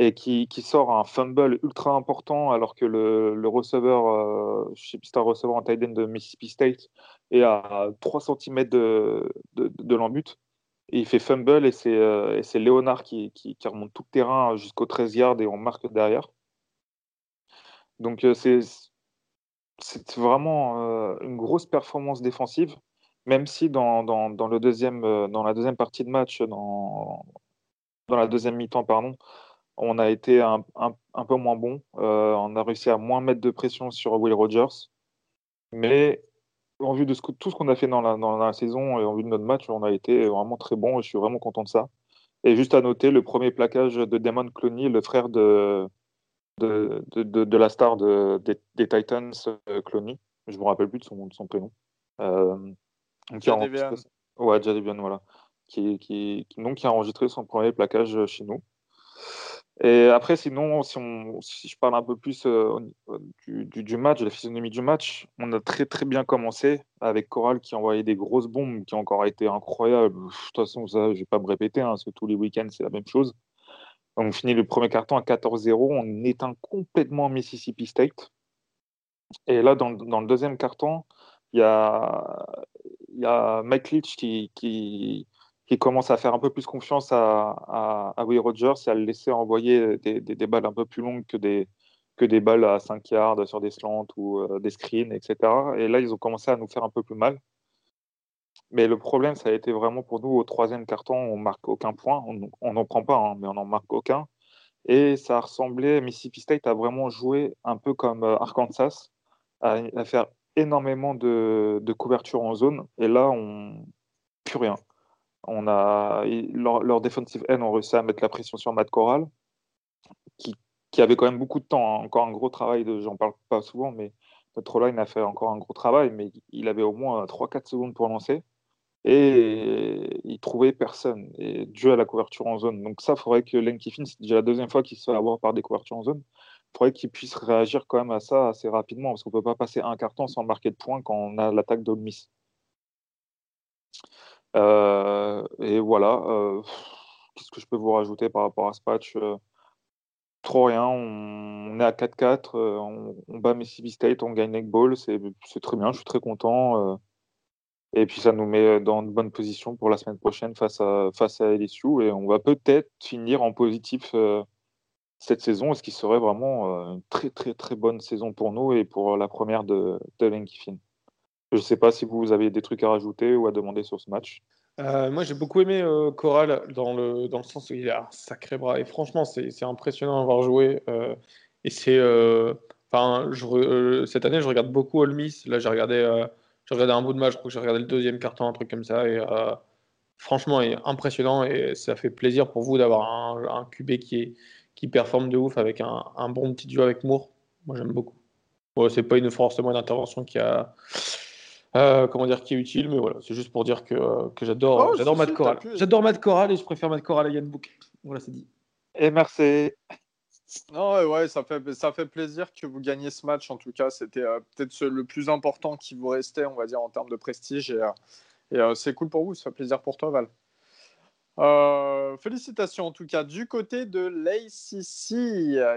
Et qui, sort un fumble ultra important alors que le, receveur, euh, sais un receveur en tight end de Mississippi State, est à 3 cm de, de, l'embut. Et il fait fumble et c'est euh, Léonard qui, qui, remonte tout le terrain jusqu'au 13 yards et on marque derrière. Donc c'est c'est vraiment euh, une grosse performance défensive, même si dans, dans, le deuxième, euh, dans la deuxième partie de match, dans, dans la deuxième mi-temps, pardon, on a été un, un, peu moins bon. Euh, on a réussi à moins mettre de pression sur Will Rogers. Mais en vue de ce tout ce qu'on a fait dans la, dans la, saison et en vue de notre match, on a été vraiment très bon et je suis vraiment content de ça. Et juste à noter le premier plaquage de Damon Clooney, le frère de, de, de, de, la star de, des, Titans, euh, Cloney. Je ne me rappelle plus de son, de son prénom. Euh, qui Ouais, voilà. Qui, donc, qui a enregistré son premier plaquage chez nous. Et après, sinon, si, je parle un peu plus euh, du, du, match, de la physionomie du match, on a très très bien commencé avec Coral qui envoyait des grosses bombes qui ont encore été incroyables. De toute façon, ça, je vais pas me répéter, hein, parce que tous les week-ends, c'est la même chose on finit le premier carton à 14-0. On éteint complètement Mississippi State. Et là, dans, le deuxième carton, il y a, y Mike Leach qui, commence à faire un peu plus confiance à, à, Will Rogers et à le laisser envoyer des, des, balles un peu plus longues que des, que des balles à 5 yards sur des slants ou euh, des screens, etc. Et là, ils ont commencé à nous faire un peu plus mal. Mais le problème, ça a été vraiment pour nous au troisième carton, on marque aucun point. On n'en prend pas, hein, mais on n'en marque aucun. Et ça a ressemblé, Mississippi State a vraiment joué un peu comme euh, Arkansas, à, faire énormément de, de, couverture en zone. Et là, on plus rien. On a, leur, leur defensive end ont réussi à mettre la pression sur Matt Corral, qui, avait quand même beaucoup de temps. Hein. Encore un gros travail, de, j'en parle pas souvent, mais notre line a fait encore un gros travail, mais il avait au moins 3-4 secondes pour lancer et il trouvait personne, et dû à la couverture en zone. Donc ça, il faudrait que Len Kiffin, c'est déjà la deuxième fois qu'il se fait avoir par des couvertures en zone, il faudrait qu'il puisse réagir quand même à ça assez rapidement, parce qu'on ne peut pas passer un carton sans marquer de points quand on a l'attaque. Euh, et voilà, euh, qu'est-ce que je peux vous rajouter par rapport à ce patch euh, Trop rien, on, est à 4-4, on, on, bat Mississippi State, on gagne Neck Ball, c'est très bien, je suis très content. Et puis ça nous met dans de bonnes positions pour la semaine prochaine face à, LSU. Et on va peut-être finir en positif euh, cette saison, ce qui serait vraiment euh, une très très très bonne saison pour nous et pour la première de, de Kiffin. Je ne sais pas si vous avez des trucs à rajouter ou à demander sur ce match. Euh, moi, j'ai beaucoup aimé Coral dans le, dans le sens où il a un sacré bras. Et franchement, c'est impressionnant à voir jouer. et c'est Enfin, je, cette année, je regarde beaucoup All Miss. Là, j'ai regardé, regardé un bout de match. Je crois que j'ai regardé le deuxième carton, un truc comme ça. Et franchement, est impressionnant et ça fait plaisir pour vous d'avoir un, QB qui, qui performe de ouf avec un, un bon petit duo avec Moore. Moi, j'aime beaucoup. Bon, c'est pas une forcément une intervention qui a euh, comment dire qui est utile, mais voilà, c'est juste pour dire que, que j'adore Oh, j'adore Matt Corral. J'adore Matt Corral et je préfère Matt Corral à Yann Book. Voilà, c'est dit. Et merci. Non, ouais, ouais, ça fait, ça fait plaisir que vous gagniez ce match. En tout cas, c'était euh, peut-être le plus important qui vous restait, on va dire, en termes de prestige. Et, euh, et, euh, c'est cool pour vous, ça fait plaisir pour toi, Val. Euh, félicitations en tout cas. Du côté de l'ACC,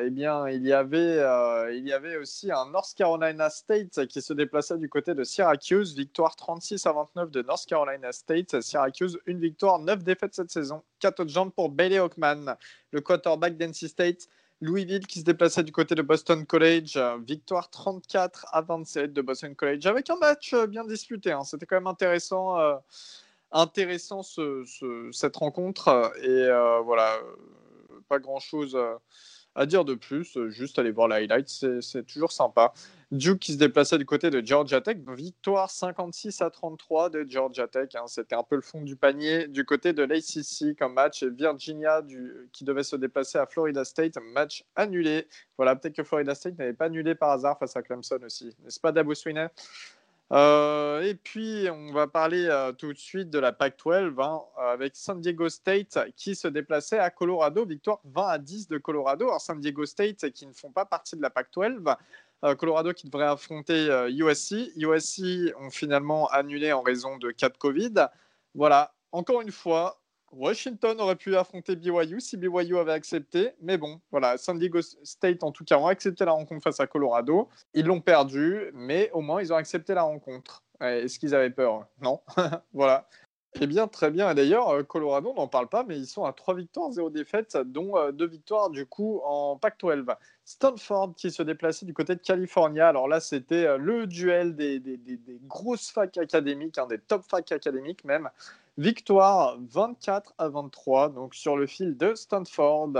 eh bien, il y, avait, euh, il y avait aussi un North Carolina State qui se déplaçait du côté de Syracuse. Victoire 36 à 29 de North Carolina State. Syracuse, une victoire, 9 défaites cette saison. 4 jambes pour Bailey Hawkman, le quarterback d'NC State. Louisville qui se déplaçait du côté de Boston College. Victoire 34 à 27 de Boston College avec un match bien disputé. hein. C'était quand même intéressant. euh, intéressant ce- ce- cette rencontre euh, et euh, voilà euh, pas grand chose à dire de plus juste aller voir la highlight c'est toujours sympa. Duke qui se déplaçait du côté de Georgia Tech victoire 56 à 33 de Georgia Tech hein. c'était un peu le fond du panier du côté de l'ACC comme match et Virginia qui devait se déplacer à Florida State match annulé. Voilà peut-être que Florida State n'avait pas annulé par hasard face à Clemson aussi n'est-ce pas Dabo Swinney? Euh, et puis, on va parler euh, tout de suite de la Pac-12 hein, avec San Diego State qui se déplaçait à Colorado. Victoire 20 à 10 de Colorado. Alors, San Diego State qui ne font pas partie de la Pac-12. Euh, Colorado qui devrait affronter USC. USC ont finalement annulé en raison de cas de Covid. Voilà, encore une fois, Washington aurait pu affronter BYU si BYU avait accepté, mais bon, voilà, San Diego State en tout cas ont accepté la rencontre face à Colorado. Ils l'ont perdu, mais au moins ils ont accepté la rencontre. Est-ce qu'ils avaient peur? Non. voilà. Eh bien, très bien. Et d'ailleurs, euh, Colorado, on n'en parle pas, mais ils sont à 3 victoires, 0 défaites, dont 2 victoires du coup en Pac-12. Stanford qui se déplaçait du côté de Californie. Alors là, c'était euh, le duel des, des- des- des grosses facs académiques, hein, des top facs académiques même. Victoire 24 à 23, donc sur le fil de Stanford.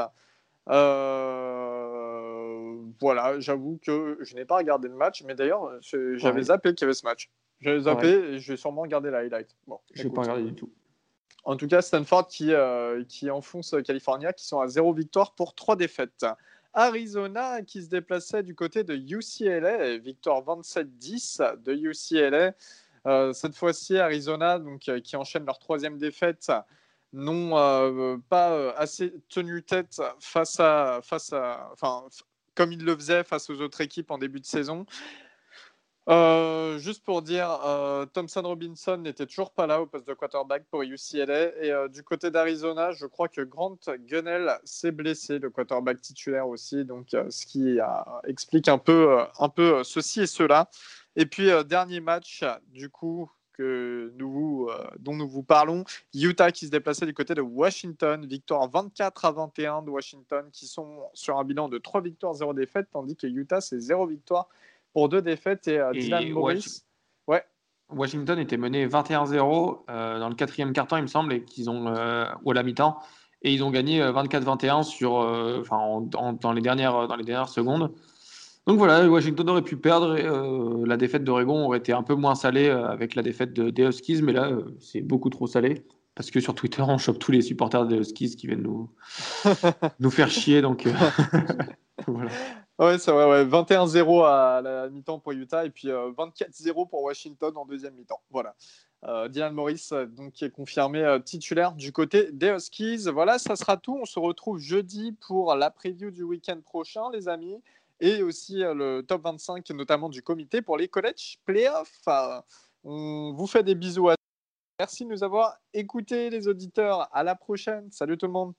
Euh, voilà, j'avoue que je n'ai pas regardé le match, mais d'ailleurs, j'avais zappé qu'il y avait ce match. J'avais zappé et je vais sûrement regarder la highlight. Bon, Je n'ai écoute. pas regardé du tout. En tout cas, Stanford qui, euh, qui enfonce California, qui sont à zéro victoire pour trois défaites. Arizona qui se déplaçait du côté de UCLA, victoire 27-10 de UCLA. Euh, cette fois-ci, Arizona, donc, euh, qui enchaîne leur troisième défaite, n'ont euh, pas assez tenu tête face à, face à, enfin, comme ils le faisaient face aux autres équipes en début de saison. Euh, juste pour dire, euh, Thompson Robinson n'était toujours pas là au poste de quarterback pour UCLA. Et euh, du côté d'Arizona, je crois que Grant Gunnell s'est blessé, le quarterback titulaire aussi. Donc, euh, ce qui explique un peu, ceci et cela. Et puis, dernier match, du coup, dont nous vous parlons, Utah qui se déplaçait du côté de Washington. Victoire 24 à 21 de Washington, qui sont sur un bilan de 3 victoires, 0 défaites, tandis que Utah, c'est 0 victoire pour 2 défaites. Et, euh, Et Dylan Morris. Ouais. Washington était mené 21-0 euh, dans le quatrième quart-temps, il me semble, et qu'ils ont euh, ou à la mi-temps, et ils ont gagné euh, 24-21 sur, enfin, en- en- dans les dernières dans les dernières secondes. Donc voilà, Washington aurait pu perdre. et, euh, la défaite d'Oregon aurait été un peu moins salée euh, avec la défaite de, des Huskies, mais là, euh, c'est beaucoup trop salé. Parce que sur Twitter, on chope tous les supporters des Huskies qui viennent nous, nous faire chier. Donc voilà. Ouais, c'est vrai, ouais. 21-0 à la mi-temps pour Utah et puis euh, 24-0 pour Washington en deuxième mi-temps. Voilà. Euh, Dylan Morris, euh, donc, qui est confirmé euh, titulaire du côté des Huskies. Voilà, ça sera tout. On se retrouve jeudi pour la preview du week-end prochain, les amis, et aussi euh, le top 25, notamment du comité pour les college playoffs. Euh, on vous fait des bisous à Merci de nous avoir écoutés, les auditeurs. À la prochaine. Salut tout le monde.